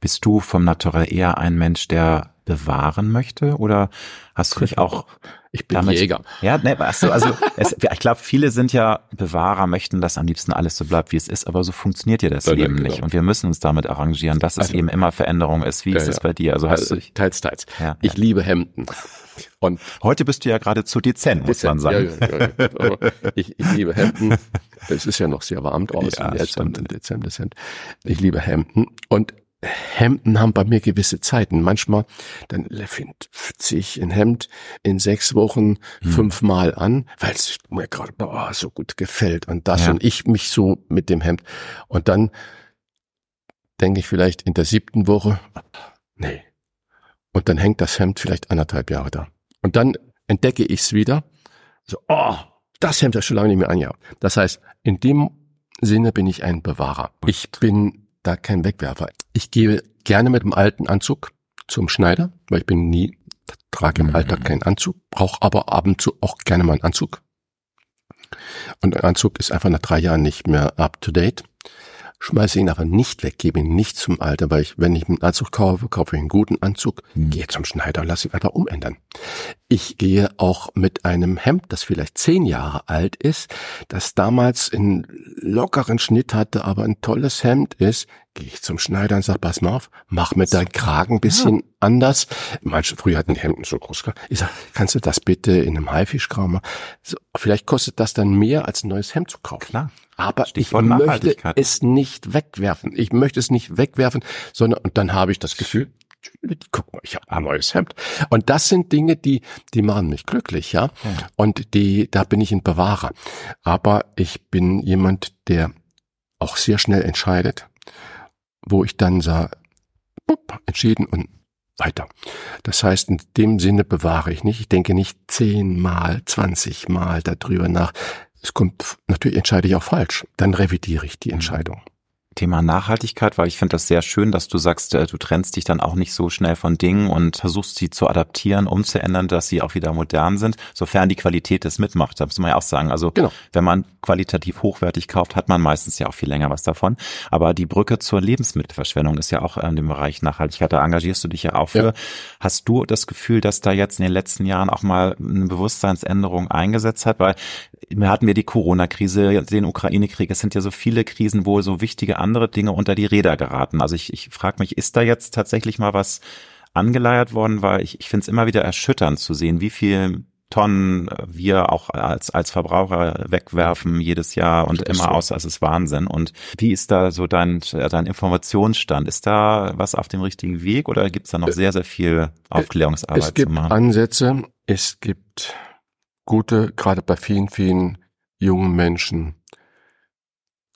Bist du vom Naturell eher ein Mensch, der bewahren möchte? Oder hast du dich auch ich bin damit, Jäger. Ja, ne, du, also es, ich glaube, viele sind ja Bewahrer, möchten, dass am liebsten alles so bleibt, wie es ist, aber so funktioniert ja das ja, Leben genau. nicht. Und wir müssen uns damit arrangieren, dass also, es eben immer Veränderung ist. Wie ja, ist es bei dir? Also hast also, du teils, teils. Ja, ich liebe Hemden. Und heute bist du ja geradezu dezent, muss dezent, man sagen. Ja, ja, ja. Ich, ich liebe Hemden. Es ist ja noch sehr warm draußen ja, jetzt im Dezember. Ich liebe Hemden und Hemden haben bei mir gewisse Zeiten. Manchmal, dann ziehe ich ein Hemd in sechs Wochen hm. fünfmal an, weil es mir gerade so gut gefällt und das ja. und ich mich so mit dem Hemd. Und dann denke ich vielleicht in der siebten Woche, nee. Und dann hängt das Hemd vielleicht anderthalb Jahre da. Und dann entdecke ich es wieder. So, oh, das Hemd ist schon lange nicht mehr an, ja. Das heißt, in dem Sinne bin ich ein Bewahrer. Ich bin da kein Wegwerfer. Ich gehe gerne mit dem alten Anzug zum Schneider, weil ich bin nie, trage im Alltag keinen Anzug, brauche aber ab und zu auch gerne mal einen Anzug. Und ein Anzug ist einfach nach drei Jahren nicht mehr up to date schmeiße ihn aber nicht weg, gebe ihn nicht zum Alter, weil ich, wenn ich einen Anzug kaufe, kaufe ich einen guten Anzug, hm. gehe zum Schneider und lasse ihn einfach umändern. Ich gehe auch mit einem Hemd, das vielleicht zehn Jahre alt ist, das damals einen lockeren Schnitt hatte, aber ein tolles Hemd ist, gehe ich zum Schneider und sage, pass mal auf, mach mir deinen Kragen ein bisschen ja. anders. Manche früher hatten die Hemden so groß. Ich sage, kannst du das bitte in einem Haifischkram machen? So, vielleicht kostet das dann mehr als ein neues Hemd zu kaufen. Klar. Aber Stichwort ich möchte es nicht wegwerfen. Ich möchte es nicht wegwerfen, sondern und dann habe ich das Gefühl, guck mal, ich habe ein neues Hemd. Und das sind Dinge, die, die machen mich glücklich, ja. ja. Und die, da bin ich ein Bewahrer. Aber ich bin jemand, der auch sehr schnell entscheidet, wo ich dann sage, entschieden und weiter. Das heißt, in dem Sinne bewahre ich nicht. Ich denke nicht zehnmal, zwanzigmal darüber nach. Es kommt, natürlich entscheide ich auch falsch. Dann revidiere ich die mhm. Entscheidung. Thema Nachhaltigkeit, weil ich finde das sehr schön, dass du sagst, äh, du trennst dich dann auch nicht so schnell von Dingen und versuchst sie zu adaptieren, umzuändern, dass sie auch wieder modern sind, sofern die Qualität es mitmacht. Da muss man ja auch sagen. Also genau. wenn man qualitativ hochwertig kauft, hat man meistens ja auch viel länger was davon. Aber die Brücke zur Lebensmittelverschwendung ist ja auch in dem Bereich Nachhaltigkeit. Da engagierst du dich ja auch für. Ja. Hast du das Gefühl, dass da jetzt in den letzten Jahren auch mal eine Bewusstseinsänderung eingesetzt hat? Weil wir hatten wir die Corona-Krise, den Ukraine-Krieg. Es sind ja so viele Krisen, wo so wichtige andere Dinge unter die Räder geraten. Also ich, ich frage mich, ist da jetzt tatsächlich mal was angeleiert worden? Weil ich, ich finde es immer wieder erschütternd zu sehen, wie viel Tonnen wir auch als, als Verbraucher wegwerfen jedes Jahr und immer so. aus, als ist Wahnsinn. Und wie ist da so dein, dein Informationsstand? Ist da was auf dem richtigen Weg oder gibt es da noch sehr, sehr viel Aufklärungsarbeit es gibt zu machen? Ansätze, es gibt gute, gerade bei vielen, vielen jungen Menschen,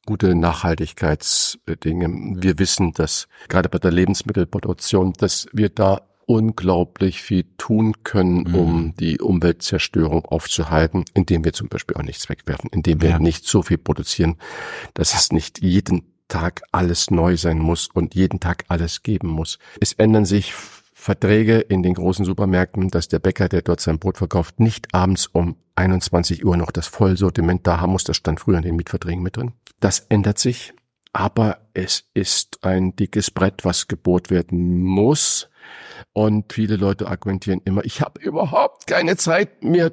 gute Nachhaltigkeitsdinge. Wir wissen, dass gerade bei der Lebensmittelproduktion, dass wir da unglaublich viel tun können, mhm. um die Umweltzerstörung aufzuhalten, indem wir zum Beispiel auch nichts wegwerfen, indem wir ja. nicht so viel produzieren, dass es nicht jeden Tag alles neu sein muss und jeden Tag alles geben muss. Es ändern sich Verträge in den großen Supermärkten, dass der Bäcker, der dort sein Brot verkauft, nicht abends um 21 Uhr noch das Vollsortiment da haben muss. Das stand früher in den Mietverträgen mit drin. Das ändert sich, aber es ist ein dickes Brett, was gebohrt werden muss. Und viele Leute argumentieren immer, ich habe überhaupt keine Zeit, mir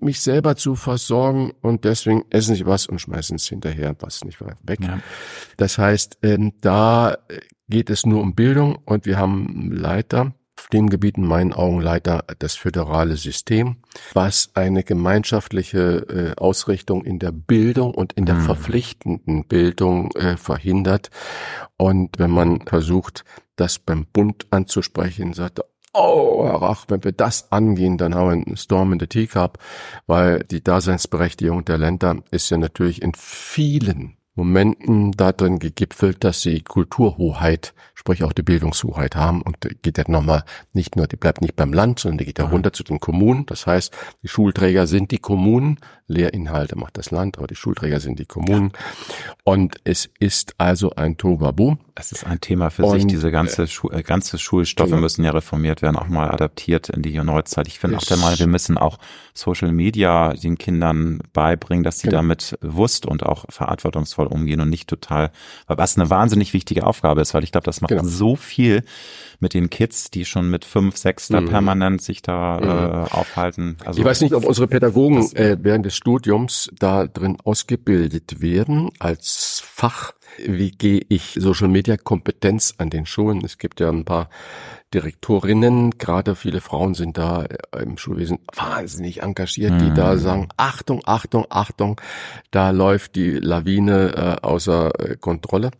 mich selber zu versorgen und deswegen essen sie was und schmeißen es hinterher, was nicht weg. Ja. Das heißt, ähm, da geht es nur um Bildung und wir haben Leiter, dem Gebiet in meinen Augen leider das föderale System, was eine gemeinschaftliche äh, Ausrichtung in der Bildung und in der mhm. verpflichtenden Bildung äh, verhindert. Und wenn man versucht, das beim Bund anzusprechen, sagt er, oh, Rach, wenn wir das angehen, dann haben wir einen Storm in the Teacup, weil die Daseinsberechtigung der Länder ist ja natürlich in vielen Momenten darin gegipfelt, dass sie Kulturhoheit, sprich auch die Bildungshoheit haben und geht ja nochmal nicht nur, die bleibt nicht beim Land, sondern die geht ja runter zu den Kommunen. Das heißt, die Schulträger sind die Kommunen, Lehrinhalte macht das Land, aber die Schulträger sind die Kommunen. Und es ist also ein Tobabu. Es ist ein Thema für und, sich. Diese ganze, Schu äh, ganze Schulstoffe genau. müssen ja reformiert werden, auch mal adaptiert in die Neuzeit. Ich finde auch der Meinung, wir müssen auch Social Media den Kindern beibringen, dass sie genau. damit bewusst und auch verantwortungsvoll umgehen und nicht total, was eine wahnsinnig wichtige Aufgabe ist, weil ich glaube, das macht genau. so viel mit den Kids, die schon mit fünf, sechs da mhm. permanent sich da mhm. äh, aufhalten. Also ich weiß nicht, ob unsere Pädagogen äh, während des Studiums da drin ausgebildet werden als Fach. Wie gehe ich Social Media Kompetenz an den Schulen? Es gibt ja ein paar Direktorinnen, gerade viele Frauen sind da äh, im Schulwesen wahnsinnig engagiert, die mhm. da sagen, Achtung, Achtung, Achtung, da läuft die Lawine äh, außer äh, Kontrolle.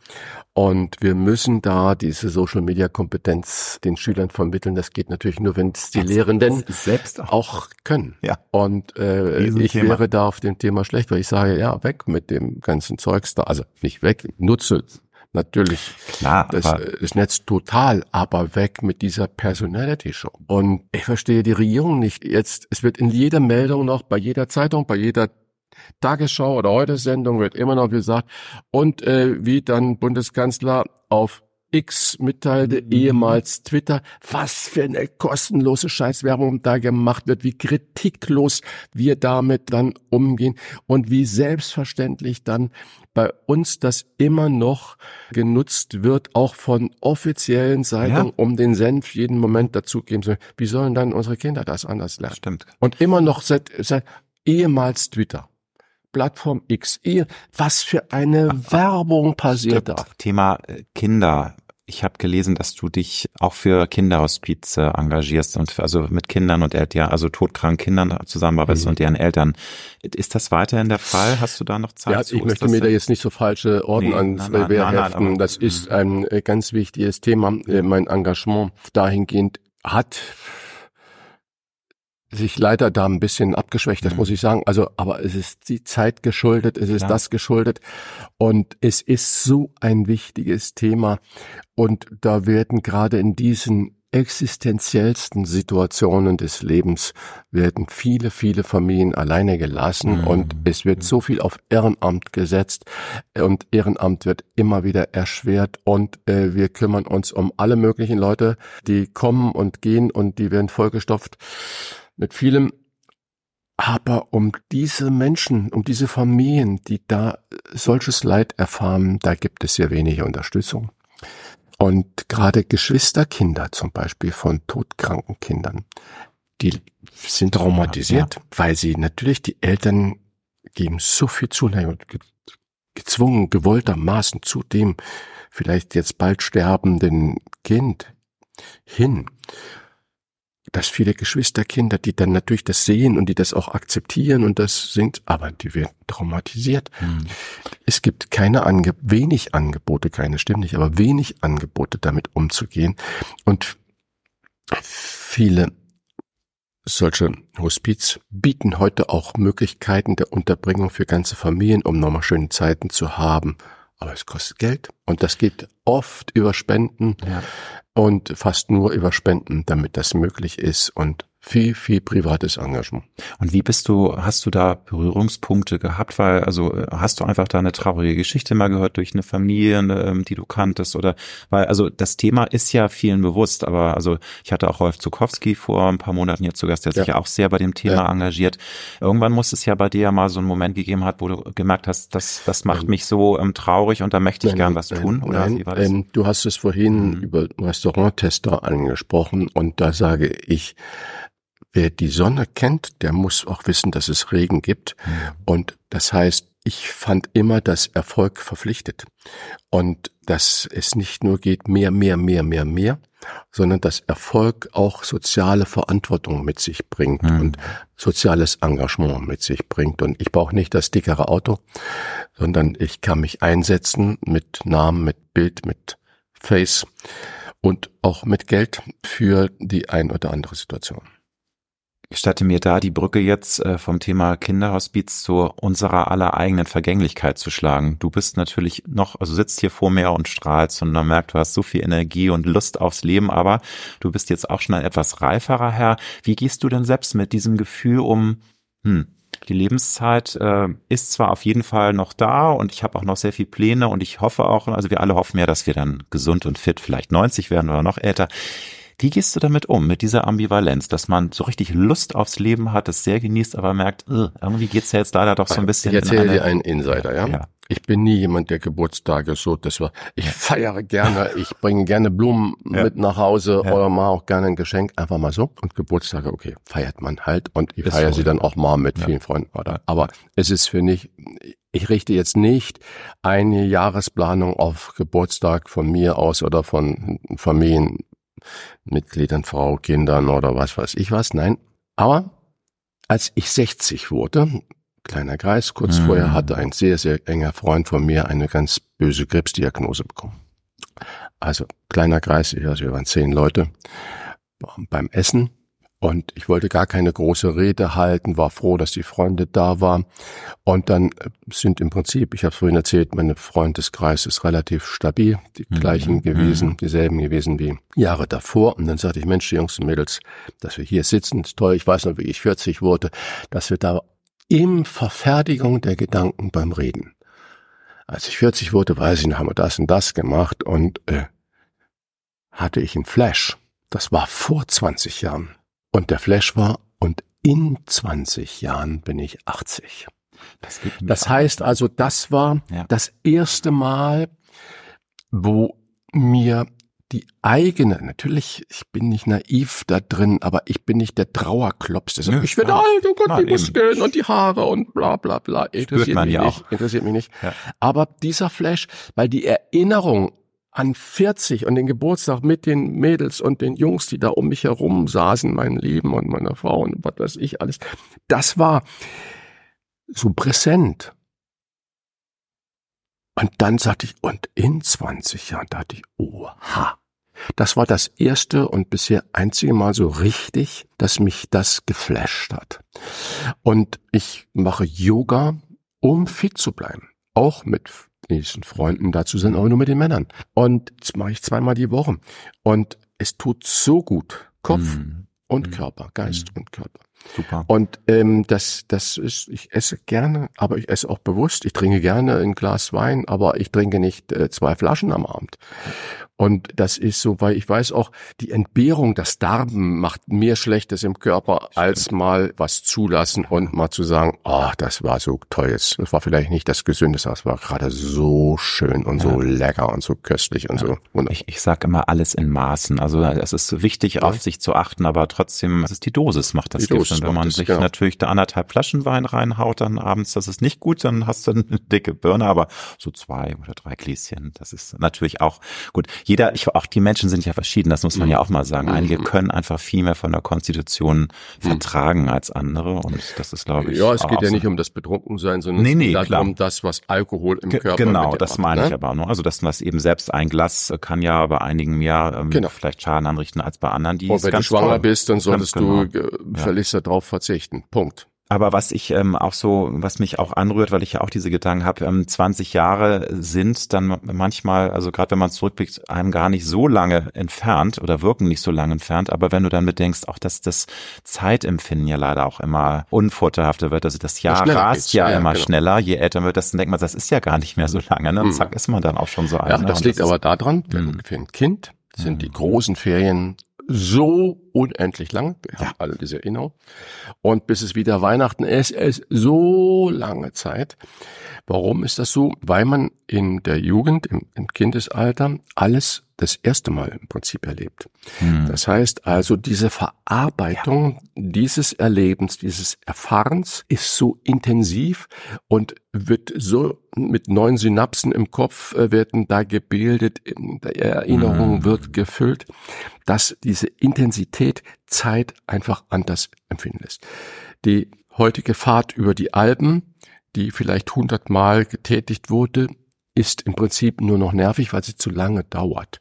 Und wir müssen da diese Social-Media-Kompetenz den Schülern vermitteln. Das geht natürlich nur, wenn es die das Lehrenden selbst auch, auch können. Ja. Und äh, ich Thema. wäre da auf dem Thema schlecht, weil ich sage, ja, weg mit dem ganzen Zeugs da. Also nicht weg, nutze natürlich Klar, das, das Netz total, aber weg mit dieser Personality Show. Und ich verstehe die Regierung nicht. Jetzt, es wird in jeder Meldung noch, bei jeder Zeitung, bei jeder Tagesschau oder heute Sendung wird immer noch gesagt, und äh, wie dann Bundeskanzler auf X mitteilte, mhm. ehemals Twitter, was für eine kostenlose Scheißwerbung da gemacht wird, wie kritiklos wir damit dann umgehen und wie selbstverständlich dann bei uns das immer noch genutzt wird, auch von offiziellen Seiten, ja. um den Senf jeden Moment dazugeben zu Wie sollen dann unsere Kinder das anders lernen? Stimmt. Und immer noch seit, seit ehemals Twitter. Plattform X. Was für eine Ach, Werbung passiert stimmt. da. Thema äh, Kinder. Ich habe gelesen, dass du dich auch für Kinderhospize engagierst und also mit Kindern und ja, also todkranken Kindern zusammenarbeitest mhm. und deren Eltern. Ist das weiterhin der Fall? Hast du da noch Zeit? Ja, zu? ich möchte mir da jetzt nicht so falsche Orden nee, ans Wehr heften. Das ist ein äh, ganz wichtiges Thema. Äh, mein Engagement dahingehend hat sich leider da ein bisschen abgeschwächt, das mhm. muss ich sagen. Also, aber es ist die Zeit geschuldet, es ist ja. das geschuldet und es ist so ein wichtiges Thema und da werden gerade in diesen existenziellsten Situationen des Lebens werden viele, viele Familien alleine gelassen mhm. und es wird so viel auf Ehrenamt gesetzt und Ehrenamt wird immer wieder erschwert und äh, wir kümmern uns um alle möglichen Leute, die kommen und gehen und die werden vollgestopft mit vielem. Aber um diese Menschen, um diese Familien, die da solches Leid erfahren, da gibt es sehr wenig Unterstützung. Und gerade Geschwisterkinder zum Beispiel von todkranken Kindern, die sind traumatisiert, ja. weil sie natürlich die Eltern geben so viel Zuneigung, gezwungen, gewolltermaßen zu dem vielleicht jetzt bald sterbenden Kind hin dass viele Geschwisterkinder, die dann natürlich das sehen und die das auch akzeptieren und das sind, aber die werden traumatisiert. Mhm. Es gibt keine Ange wenig Angebote, keine stimmt nicht, aber wenig Angebote damit umzugehen und viele solche Hospiz bieten heute auch Möglichkeiten der Unterbringung für ganze Familien, um nochmal schöne Zeiten zu haben. Aber es kostet Geld und das geht oft über Spenden ja. und fast nur über Spenden, damit das möglich ist. Und viel, viel privates Engagement. Und wie bist du, hast du da Berührungspunkte gehabt? Weil, also hast du einfach da eine traurige Geschichte mal gehört durch eine Familie, ähm, die du kanntest? Oder weil, also das Thema ist ja vielen bewusst, aber also ich hatte auch Rolf Zukowski vor ein paar Monaten hier zu Gast, der ja. sich ja auch sehr bei dem Thema ja. engagiert. Irgendwann muss es ja bei dir ja mal so einen Moment gegeben hat, wo du gemerkt hast, das, das macht nein. mich so ähm, traurig und da möchte ich nein, gern was tun. Oder nein, ähm, du hast es vorhin mhm. über Restauranttester angesprochen und da sage ich, Wer die Sonne kennt, der muss auch wissen, dass es Regen gibt. Mhm. Und das heißt, ich fand immer, dass Erfolg verpflichtet. Und dass es nicht nur geht, mehr, mehr, mehr, mehr, mehr, sondern dass Erfolg auch soziale Verantwortung mit sich bringt mhm. und soziales Engagement mit sich bringt. Und ich brauche nicht das dickere Auto, sondern ich kann mich einsetzen mit Namen, mit Bild, mit Face und auch mit Geld für die ein oder andere Situation gestatte mir da die Brücke jetzt äh, vom Thema Kinderhospiz zu unserer aller eigenen Vergänglichkeit zu schlagen. Du bist natürlich noch, also sitzt hier vor mir und strahlst und man merkt, du hast so viel Energie und Lust aufs Leben, aber du bist jetzt auch schon ein etwas reiferer Herr. Wie gehst du denn selbst mit diesem Gefühl um, hm, die Lebenszeit äh, ist zwar auf jeden Fall noch da und ich habe auch noch sehr viel Pläne und ich hoffe auch, also wir alle hoffen ja, dass wir dann gesund und fit vielleicht 90 werden oder noch älter. Wie gehst du damit um, mit dieser Ambivalenz, dass man so richtig Lust aufs Leben hat, es sehr genießt, aber merkt, irgendwie geht's ja jetzt leider doch so ein bisschen. Ich erzähle dir einen Insider, ja? ja. Ich bin nie jemand, der Geburtstage so, das war, ich feiere gerne, ich bringe gerne Blumen ja. mit nach Hause ja. oder mal auch gerne ein Geschenk, einfach mal so. Und Geburtstage, okay, feiert man halt und ich feiere so. sie dann auch mal mit vielen Freunden, oder? Aber es ist für mich, ich richte jetzt nicht eine Jahresplanung auf Geburtstag von mir aus oder von Familien Mitgliedern, Frau, Kindern oder was weiß ich was. Nein. Aber als ich 60 wurde, kleiner Kreis, kurz mhm. vorher hatte ein sehr, sehr enger Freund von mir eine ganz böse Krebsdiagnose bekommen. Also kleiner Kreis, also wir waren zehn Leute beim Essen und ich wollte gar keine große Rede halten, war froh, dass die Freunde da waren. Und dann äh, sind im Prinzip, ich habe vorhin erzählt, meine Freundeskreis ist relativ stabil, die mhm. gleichen mhm. gewesen, dieselben gewesen wie Jahre davor. Und dann sagte ich, Mensch, die Jungs und Mädels, dass wir hier sitzen, ist toll. Ich weiß noch, wie ich 40 wurde, dass wir da im Verfertigung der Gedanken beim Reden. Als ich 40 wurde, weiß ich noch, haben wir das und das gemacht und äh, hatte ich einen Flash. Das war vor 20 Jahren. Und der Flash war, und in 20 Jahren bin ich 80. Das, das heißt also, das war ja. das erste Mal, wo mir die eigene, natürlich, ich bin nicht naiv da drin, aber ich bin nicht der Trauerklops, der sagt, ja, ich werde alt, oh Gott, die Muskeln und die Haare und bla bla bla. Interessiert mich ja nicht, interessiert mich nicht. Ja. Aber dieser Flash, weil die Erinnerung an 40 und den Geburtstag mit den Mädels und den Jungs, die da um mich herum saßen, mein Leben und meine Frau und was weiß ich alles. Das war so präsent. Und dann sagte ich, und in 20 Jahren dachte ich, oha. Das war das erste und bisher einzige Mal so richtig, dass mich das geflasht hat. Und ich mache Yoga, um fit zu bleiben. Auch mit nächsten Freunden dazu sind, aber nur mit den Männern. Und das mache ich zweimal die Woche. Und es tut so gut. Kopf mm. und mm. Körper, Geist mm. und Körper. Super. Und ähm, das, das ist, ich esse gerne, aber ich esse auch bewusst. Ich trinke gerne ein Glas Wein, aber ich trinke nicht äh, zwei Flaschen am Abend. Und das ist so, weil ich weiß auch, die Entbehrung, das Darben macht mehr Schlechtes im Körper, als mal was zulassen und mal zu sagen, ach, oh, das war so toll jetzt. Das war vielleicht nicht das Gesündeste, das war gerade so schön und ja. so lecker und so köstlich und ja. so. Wunderbar. Ich, ich sage immer alles in Maßen. Also es ist wichtig, ja. auf sich zu achten, aber trotzdem, es ist die Dosis, macht das die Gift. Und wenn man sich genau. natürlich da anderthalb Flaschen Wein reinhaut, dann abends, das ist nicht gut, dann hast du eine dicke Birne, aber so zwei oder drei Gläschen, das ist natürlich auch gut. Jeder, ich, auch die Menschen sind ja verschieden, das muss man mhm. ja auch mal sagen. Einige mhm. können einfach viel mehr von der Konstitution mhm. vertragen als andere und das ist, glaube ich. Ja, es geht ja nicht um das Betrunkensein, sondern nee, nee, es geht um das, was Alkohol im Körper Genau, das meine ich ne? aber nur. Also das, was eben selbst ein Glas kann ja bei einigen mehr ähm, genau. vielleicht Schaden anrichten als bei anderen, die Und wenn du schwanger toll. bist, dann solltest genau. du äh, ja. Verliest darauf verzichten. Punkt. Aber was ich ähm, auch so, was mich auch anrührt, weil ich ja auch diese Gedanken habe, ähm, 20 Jahre sind dann manchmal, also gerade wenn man zurückblickt, einem gar nicht so lange entfernt oder wirken nicht so lange entfernt. Aber wenn du dann bedenkst, auch dass das Zeitempfinden ja leider auch immer unvorteilhafter wird, also das Jahr rast ja, ja, immer genau. schneller, je älter wird das, dann denkt man, das ist ja gar nicht mehr so lange. Ne? Und mhm. zack, ist man dann auch schon so alt. Ja, das liegt das aber daran, mhm. für ein Kind sind mhm. die großen Ferien so unendlich lang. Wir ja. haben alle diese Erinnerung. Und bis es wieder Weihnachten ist, ist so lange Zeit. Warum ist das so? Weil man in der Jugend, im, im Kindesalter, alles das erste Mal im Prinzip erlebt. Hm. Das heißt also, diese Verarbeitung ja. dieses Erlebens, dieses Erfahrens ist so intensiv und wird so mit neuen Synapsen im Kopf äh, werden da gebildet, die Erinnerung hm. wird gefüllt, dass diese Intensität Zeit einfach anders empfinden lässt. Die heutige Fahrt über die Alpen, die vielleicht hundertmal getätigt wurde, ist im Prinzip nur noch nervig, weil sie zu lange dauert.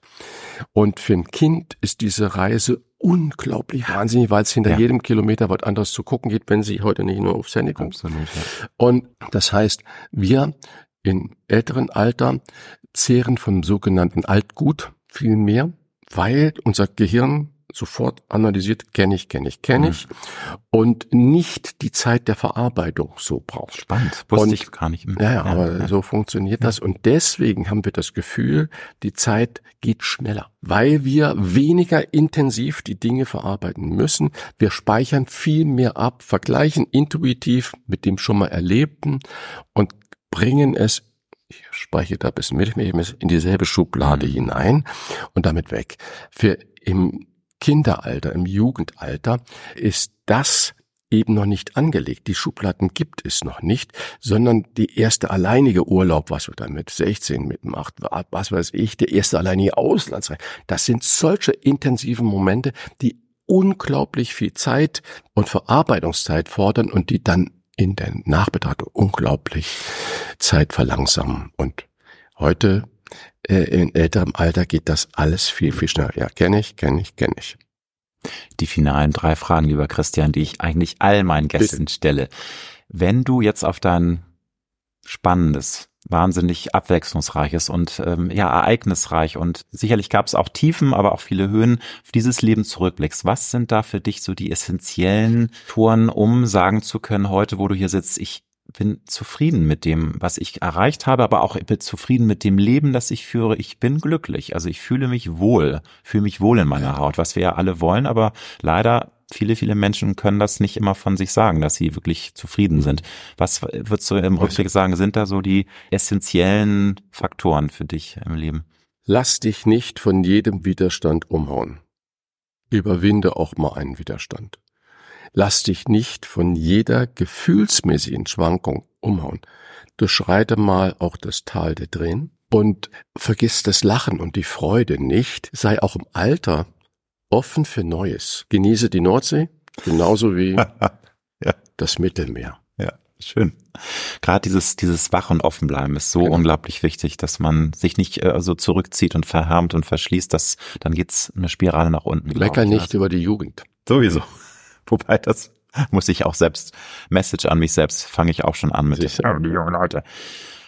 Und für ein Kind ist diese Reise unglaublich wahnsinnig, weil es hinter ja. jedem Kilometer was anderes zu gucken geht, wenn sie heute nicht nur aufs Handy kommt. Absolut, ja. Und das heißt, wir in älteren Alter zehren vom sogenannten Altgut viel mehr, weil unser Gehirn sofort analysiert, kenne ich, kenne ich, kenne ich, mhm. und nicht die Zeit der Verarbeitung so braucht. Spannend, wusste und, ich gar nicht. Ja, ja, aber ja. so funktioniert ja. das und deswegen haben wir das Gefühl, die Zeit geht schneller, weil wir weniger intensiv die Dinge verarbeiten müssen. Wir speichern viel mehr ab, vergleichen intuitiv mit dem schon mal Erlebten und bringen es ich spreche da ein bisschen mit, in dieselbe Schublade mhm. hinein und damit weg. Für im Kinderalter, im Jugendalter ist das eben noch nicht angelegt. Die Schubladen gibt es noch nicht, sondern die erste alleinige Urlaub, was wir dann mit 16 mitmacht, was weiß ich, der erste alleinige Auslandsreise. Das sind solche intensiven Momente, die unglaublich viel Zeit und Verarbeitungszeit fordern und die dann in der Nachbetrachtung unglaublich Zeit verlangsamen. Und heute äh, in älterem Alter geht das alles viel, viel schneller. Ja, kenne ich, kenne ich, kenne ich. Die finalen drei Fragen, lieber Christian, die ich eigentlich all meinen Gästen Bitte. stelle. Wenn du jetzt auf dein spannendes, wahnsinnig abwechslungsreiches und ähm, ja ereignisreich und sicherlich gab es auch Tiefen, aber auch viele Höhen dieses Leben zurückblickst. Was sind da für dich so die essentiellen Touren, um sagen zu können, heute, wo du hier sitzt, ich bin zufrieden mit dem, was ich erreicht habe, aber auch bin zufrieden mit dem Leben, das ich führe. Ich bin glücklich. Also ich fühle mich wohl, fühle mich wohl in meiner Haut, was wir ja alle wollen, aber leider viele, viele Menschen können das nicht immer von sich sagen, dass sie wirklich zufrieden sind. Was würdest du im Rückblick sagen, sind da so die essentiellen Faktoren für dich im Leben? Lass dich nicht von jedem Widerstand umhauen. Überwinde auch mal einen Widerstand. Lass dich nicht von jeder gefühlsmäßigen Schwankung umhauen. Durchschreite mal auch das Tal der Tränen und vergiss das Lachen und die Freude nicht. Sei auch im Alter offen für Neues. Genieße die Nordsee, genauso wie ja. das Mittelmeer. Ja, schön. Gerade dieses, dieses Wach und Offenbleiben ist so genau. unglaublich wichtig, dass man sich nicht äh, so zurückzieht und verhärmt und verschließt, dass dann geht's eine Spirale nach unten. Mecker nicht also. über die Jugend. Sowieso. Wobei das muss ich auch selbst, Message an mich selbst, fange ich auch schon an mit Sicher. die jungen Leute.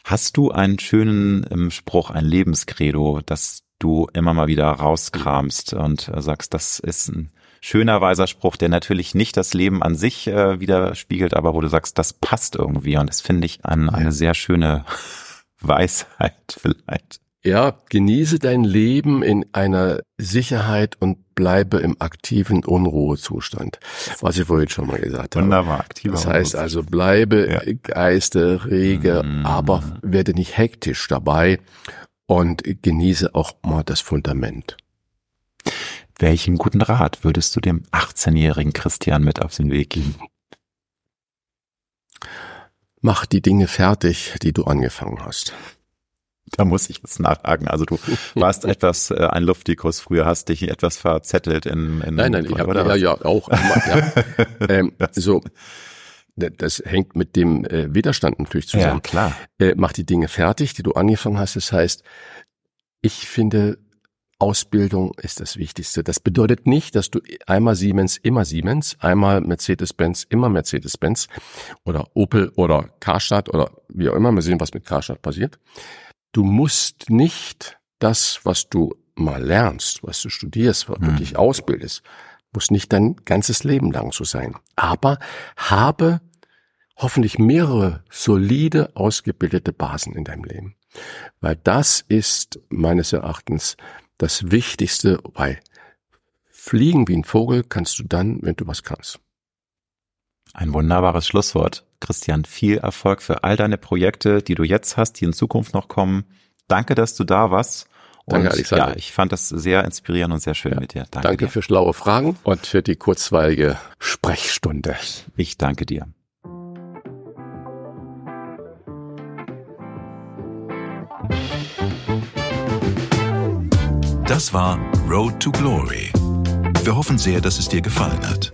Hast du einen schönen ähm, Spruch, ein Lebenskredo, das du immer mal wieder rauskramst und äh, sagst, das ist ein schöner, weiser Spruch, der natürlich nicht das Leben an sich äh, widerspiegelt, aber wo du sagst, das passt irgendwie und das finde ich an, eine sehr schöne Weisheit vielleicht. Ja, genieße dein Leben in einer Sicherheit und bleibe im aktiven Unruhezustand, was ich vorhin schon mal gesagt habe. Wunderbar, aktiver Das heißt also, bleibe ja. Geiste rege, mm. aber werde nicht hektisch dabei und genieße auch mal das Fundament. Welchen guten Rat würdest du dem 18-jährigen Christian mit auf den Weg geben? Mach die Dinge fertig, die du angefangen hast. Da muss ich jetzt nachhaken. Also du warst etwas äh, ein Luftikus früher, hast dich etwas verzettelt in, in Nein, nein, ich habe ja, ja auch. ja. ähm, so, das hängt mit dem äh, Widerstand natürlich zusammen. Ja, klar. Äh, mach die Dinge fertig, die du angefangen hast. Das heißt, ich finde, Ausbildung ist das Wichtigste. Das bedeutet nicht, dass du einmal Siemens, immer Siemens, einmal Mercedes-Benz, immer Mercedes-Benz oder Opel oder Karstadt oder wie auch immer. Wir sehen, was mit Karstadt passiert. Du musst nicht das, was du mal lernst, was du studierst, was du hm. dich ausbildest, muss nicht dein ganzes Leben lang so sein. Aber habe hoffentlich mehrere solide ausgebildete Basen in deinem Leben. Weil das ist meines Erachtens das Wichtigste, weil fliegen wie ein Vogel kannst du dann, wenn du was kannst. Ein wunderbares Schlusswort. Christian, viel Erfolg für all deine Projekte, die du jetzt hast, die in Zukunft noch kommen. Danke, dass du da warst. Und Danke, Alexander. Ja, ich fand das sehr inspirierend und sehr schön ja. mit dir. Danke, danke für schlaue Fragen und für die kurzweilige Sprechstunde. Ich danke dir. Das war Road to Glory. Wir hoffen sehr, dass es dir gefallen hat.